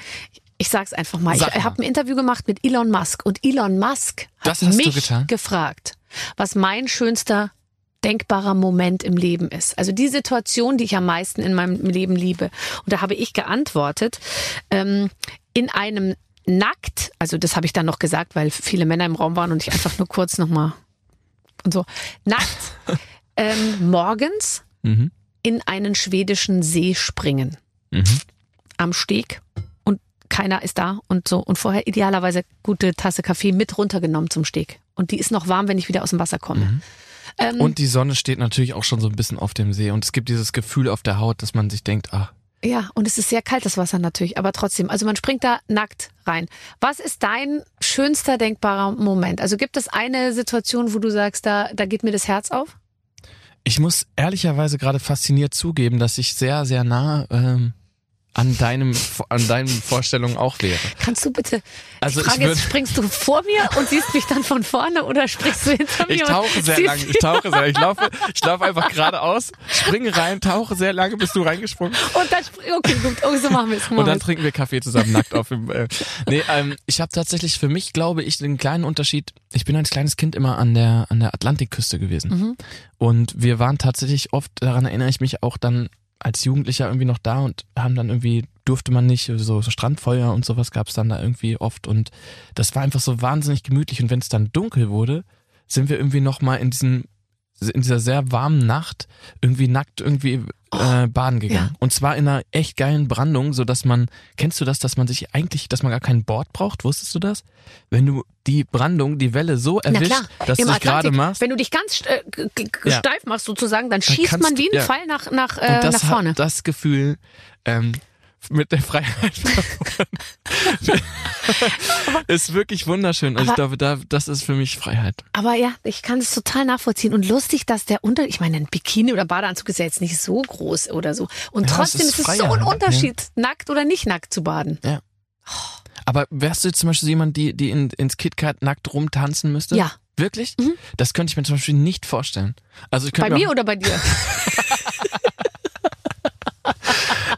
ich sag's einfach mal, Sag ich mal. habe ein Interview gemacht mit Elon Musk und Elon Musk hat Das mich gefragt, was mein schönster denkbarer Moment im Leben ist. Also die Situation, die ich am meisten in meinem Leben liebe. Und da habe ich geantwortet, ähm, in einem nackt, also das habe ich dann noch gesagt, weil viele Männer im Raum waren und ich einfach nur kurz nochmal und so, nackt, ähm, morgens Mhm. in einen schwedischen See springen. Mhm. Am Steg und keiner ist da und so. Und vorher idealerweise gute Tasse Kaffee mit runtergenommen zum Steg. Und die ist noch warm, wenn ich wieder aus dem Wasser komme. Ähm, Und die Sonne steht natürlich auch schon so ein bisschen auf dem See und es gibt dieses Gefühl auf der Haut, dass man sich denkt, ah, ja, und es ist sehr kalt, das Wasser natürlich, aber trotzdem. Also man springt da nackt rein. Was ist dein schönster denkbarer Moment? Also gibt es eine Situation, wo du sagst, da, da geht mir das Herz auf? ich muss ehrlicherweise gerade fasziniert zugeben, dass ich sehr, sehr nah ähm, an deinem an deinen Vorstellungen auch wäre. Kannst du bitte, Also ich ich frage würd- jetzt, springst du vor mir und siehst mich dann von vorne oder springst du hinter mir? Ich tauche sehr lange, ich tauche sehr. Ich laufe, ich laufe einfach geradeaus, springe rein, tauche sehr lange, bist du reingesprungen. Und dann okay, gut, oh, so machen wir es. so Und dann wir's. trinken wir Kaffee zusammen nackt auf dem. Äh, nee, ähm, ich habe tatsächlich für mich, glaube ich, einen kleinen Unterschied. Ich bin als kleines Kind immer an der an der Atlantikküste gewesen. Mhm. Und wir waren tatsächlich oft, daran erinnere ich mich auch dann als Jugendlicher irgendwie noch da und haben dann irgendwie, durfte man nicht, so, Strandfeuer und sowas gab es dann da irgendwie oft und das war einfach so wahnsinnig gemütlich und wenn es dann dunkel wurde, sind wir irgendwie nochmal in diesem, in dieser sehr warmen Nacht irgendwie nackt irgendwie äh, baden gegangen. ja. Und zwar in einer echt geilen Brandung, so dass man, kennst du das, dass man sich eigentlich, dass man gar kein Board braucht? Wusstest du das? Wenn du die Brandung, die Welle so erwischt, dass im du dich gerade machst. wenn du dich ganz äh, Ja. steif machst sozusagen, dann schießt kannst man wie ein ja. Pfeil nach, nach, äh, nach vorne. das Gefühl, ähm, mit der Freiheit ist wirklich wunderschön. Also ich Aber- glaube, da, das ist für mich Freiheit. Aber ja, ich kann es total nachvollziehen. Und lustig, dass der Unter... Ich meine, ein Bikini oder Badeanzug ist ja jetzt nicht so groß oder so. Und Ja, es trotzdem ist ist es so ein? Unterschied, nackt oder nicht nackt zu baden. Aber wärst du jetzt zum Beispiel jemand, die, die in, ins KitKat nackt rumtanzen müsste? Ja. Wirklich? Mhm. Das könnte ich mir zum Beispiel nicht vorstellen. Also ich Bei mir, mir oder bei dir?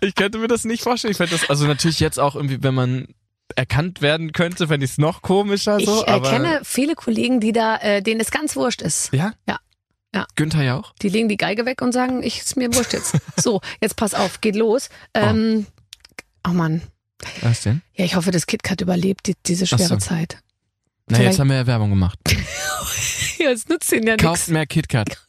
ich könnte mir das nicht vorstellen. Ich fände das, also natürlich jetzt auch irgendwie, wenn man erkannt werden könnte, fände ich es noch komischer so. ich aber, kenne viele Kollegen, die da, äh, denen es ganz wurscht ist. Ja? Ja. Ja. Günther ja auch? Die legen die Geige weg und sagen, ich ist mir wurscht jetzt. So, jetzt pass auf, geht los. Ähm, oh Mann. Was denn? Ja, ich hoffe, das KitKat überlebt die, diese schwere so. Zeit. Na, Vielleicht- jetzt haben wir ja Werbung gemacht. Ja, es nützt ihnen ja Kauft nichts. mehr KitKat.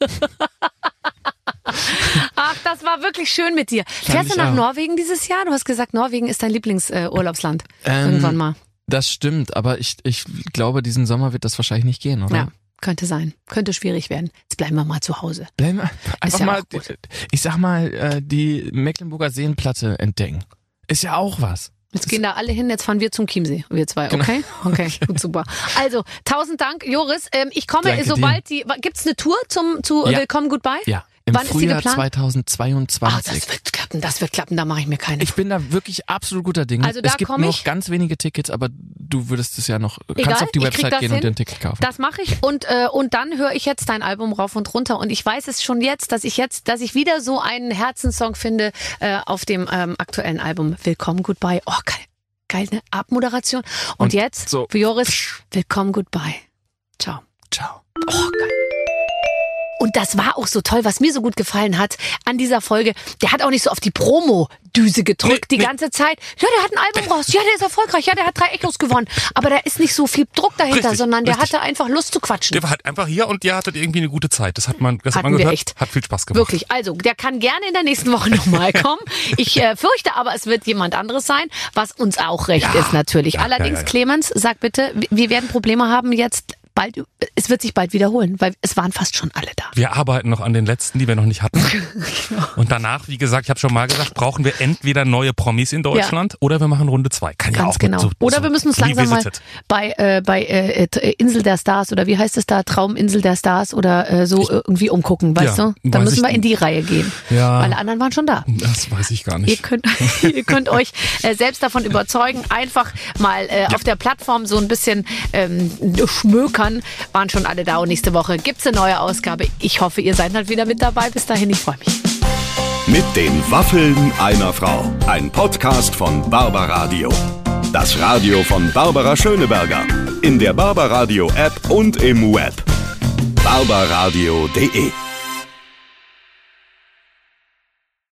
Ach, das war wirklich schön mit dir. Fährst ich du nach auch. Norwegen dieses Jahr? Du hast gesagt, Norwegen ist dein Lieblingsurlaubsland. Äh. Ähm, Irgendwann mal. Das stimmt, aber ich, ich glaube, diesen Sommer wird das wahrscheinlich nicht gehen, oder? Ja, könnte sein. Könnte schwierig werden. Jetzt bleiben wir mal zu Hause. Bleiben wir einfach ja mal, ich sag mal, äh, die Mecklenburger Seenplatte entdecken. Ist ja auch was. Jetzt gehen da alle hin, jetzt fahren wir zum Chiemsee, wir zwei, Genau. okay? Okay, gut, super. Also, tausend Dank, Joris. Ähm, ich komme, Danke sobald die, gibt's eine Tour zum, zu Ja. Willkommen Goodbye? Ja. Im Wann Frühjahr geplant? 2022. Ah, das wird klappen, das wird klappen, da mache ich mir keine. ich bin da wirklich absolut guter Dinge. Also da es gibt noch ganz wenige Tickets, aber du würdest es ja noch, Egal, kannst auf die Website gehen und hin. dir ein Ticket kaufen. Das mache ich und äh, und dann höre ich jetzt dein Album rauf und runter und ich weiß es schon jetzt, dass ich jetzt, dass ich wieder so einen Herzenssong finde äh, auf dem ähm, aktuellen Album Willkommen Goodbye. Oh geil, geil ne Abmoderation. Und, Und jetzt so. für Joris Willkommen Goodbye. Ciao. Ciao. Oh geil. Und das war auch so toll, was mir so gut gefallen hat an dieser Folge. Der hat auch nicht so auf die Promo-Düse gedrückt Nee, die nee. ganze Zeit. Ja, der hat ein Album raus. Ja, der ist erfolgreich. Ja, der hat drei Echos gewonnen. Aber da ist nicht so viel Druck dahinter, Richtig, sondern der richtig. hatte einfach Lust zu quatschen. Der war halt einfach hier und ihr hattet irgendwie eine gute Zeit. Das hat man, das hat man gehört. echt. Hat viel Spaß gemacht. Wirklich. Also, der kann gerne in der nächsten Woche nochmal kommen. Ich äh, fürchte aber, es wird jemand anderes sein, was uns auch recht ist natürlich. Ja, Allerdings, ja, ja, ja. Clemens, sag bitte, wir werden Probleme haben jetzt bald, es wird sich bald wiederholen, weil es waren fast schon alle da. Wir arbeiten noch an den letzten, die wir noch nicht hatten. Und danach, wie gesagt, ich habe schon mal gesagt, brauchen wir entweder neue Promis in Deutschland oder wir machen Runde zwei. Kann ja Ganz auch genau. So, oder so wir müssen uns langsam mal bei, äh, bei äh, äh, Insel der Stars oder wie heißt es da, Trauminsel der Stars oder äh, so äh, irgendwie umgucken, weißt Ja, du? Dann weiß müssen wir ich in die Reihe gehen. Ja. Alle anderen waren schon da. Das weiß ich gar Ihr nicht. könnt, ihr könnt euch äh, selbst davon überzeugen, einfach mal äh, auf der Plattform so ein bisschen ähm, schmökern. Waren schon alle da und nächste Woche gibt's eine neue Ausgabe. Ich hoffe, ihr seid halt wieder mit dabei. Bis dahin, ich freue mich. Mit den Waffeln einer Frau. Ein Podcast von Barbaradio. Das Radio von Barbara Schöneberger. In der Barbaradio App und im Web. barbaradio.de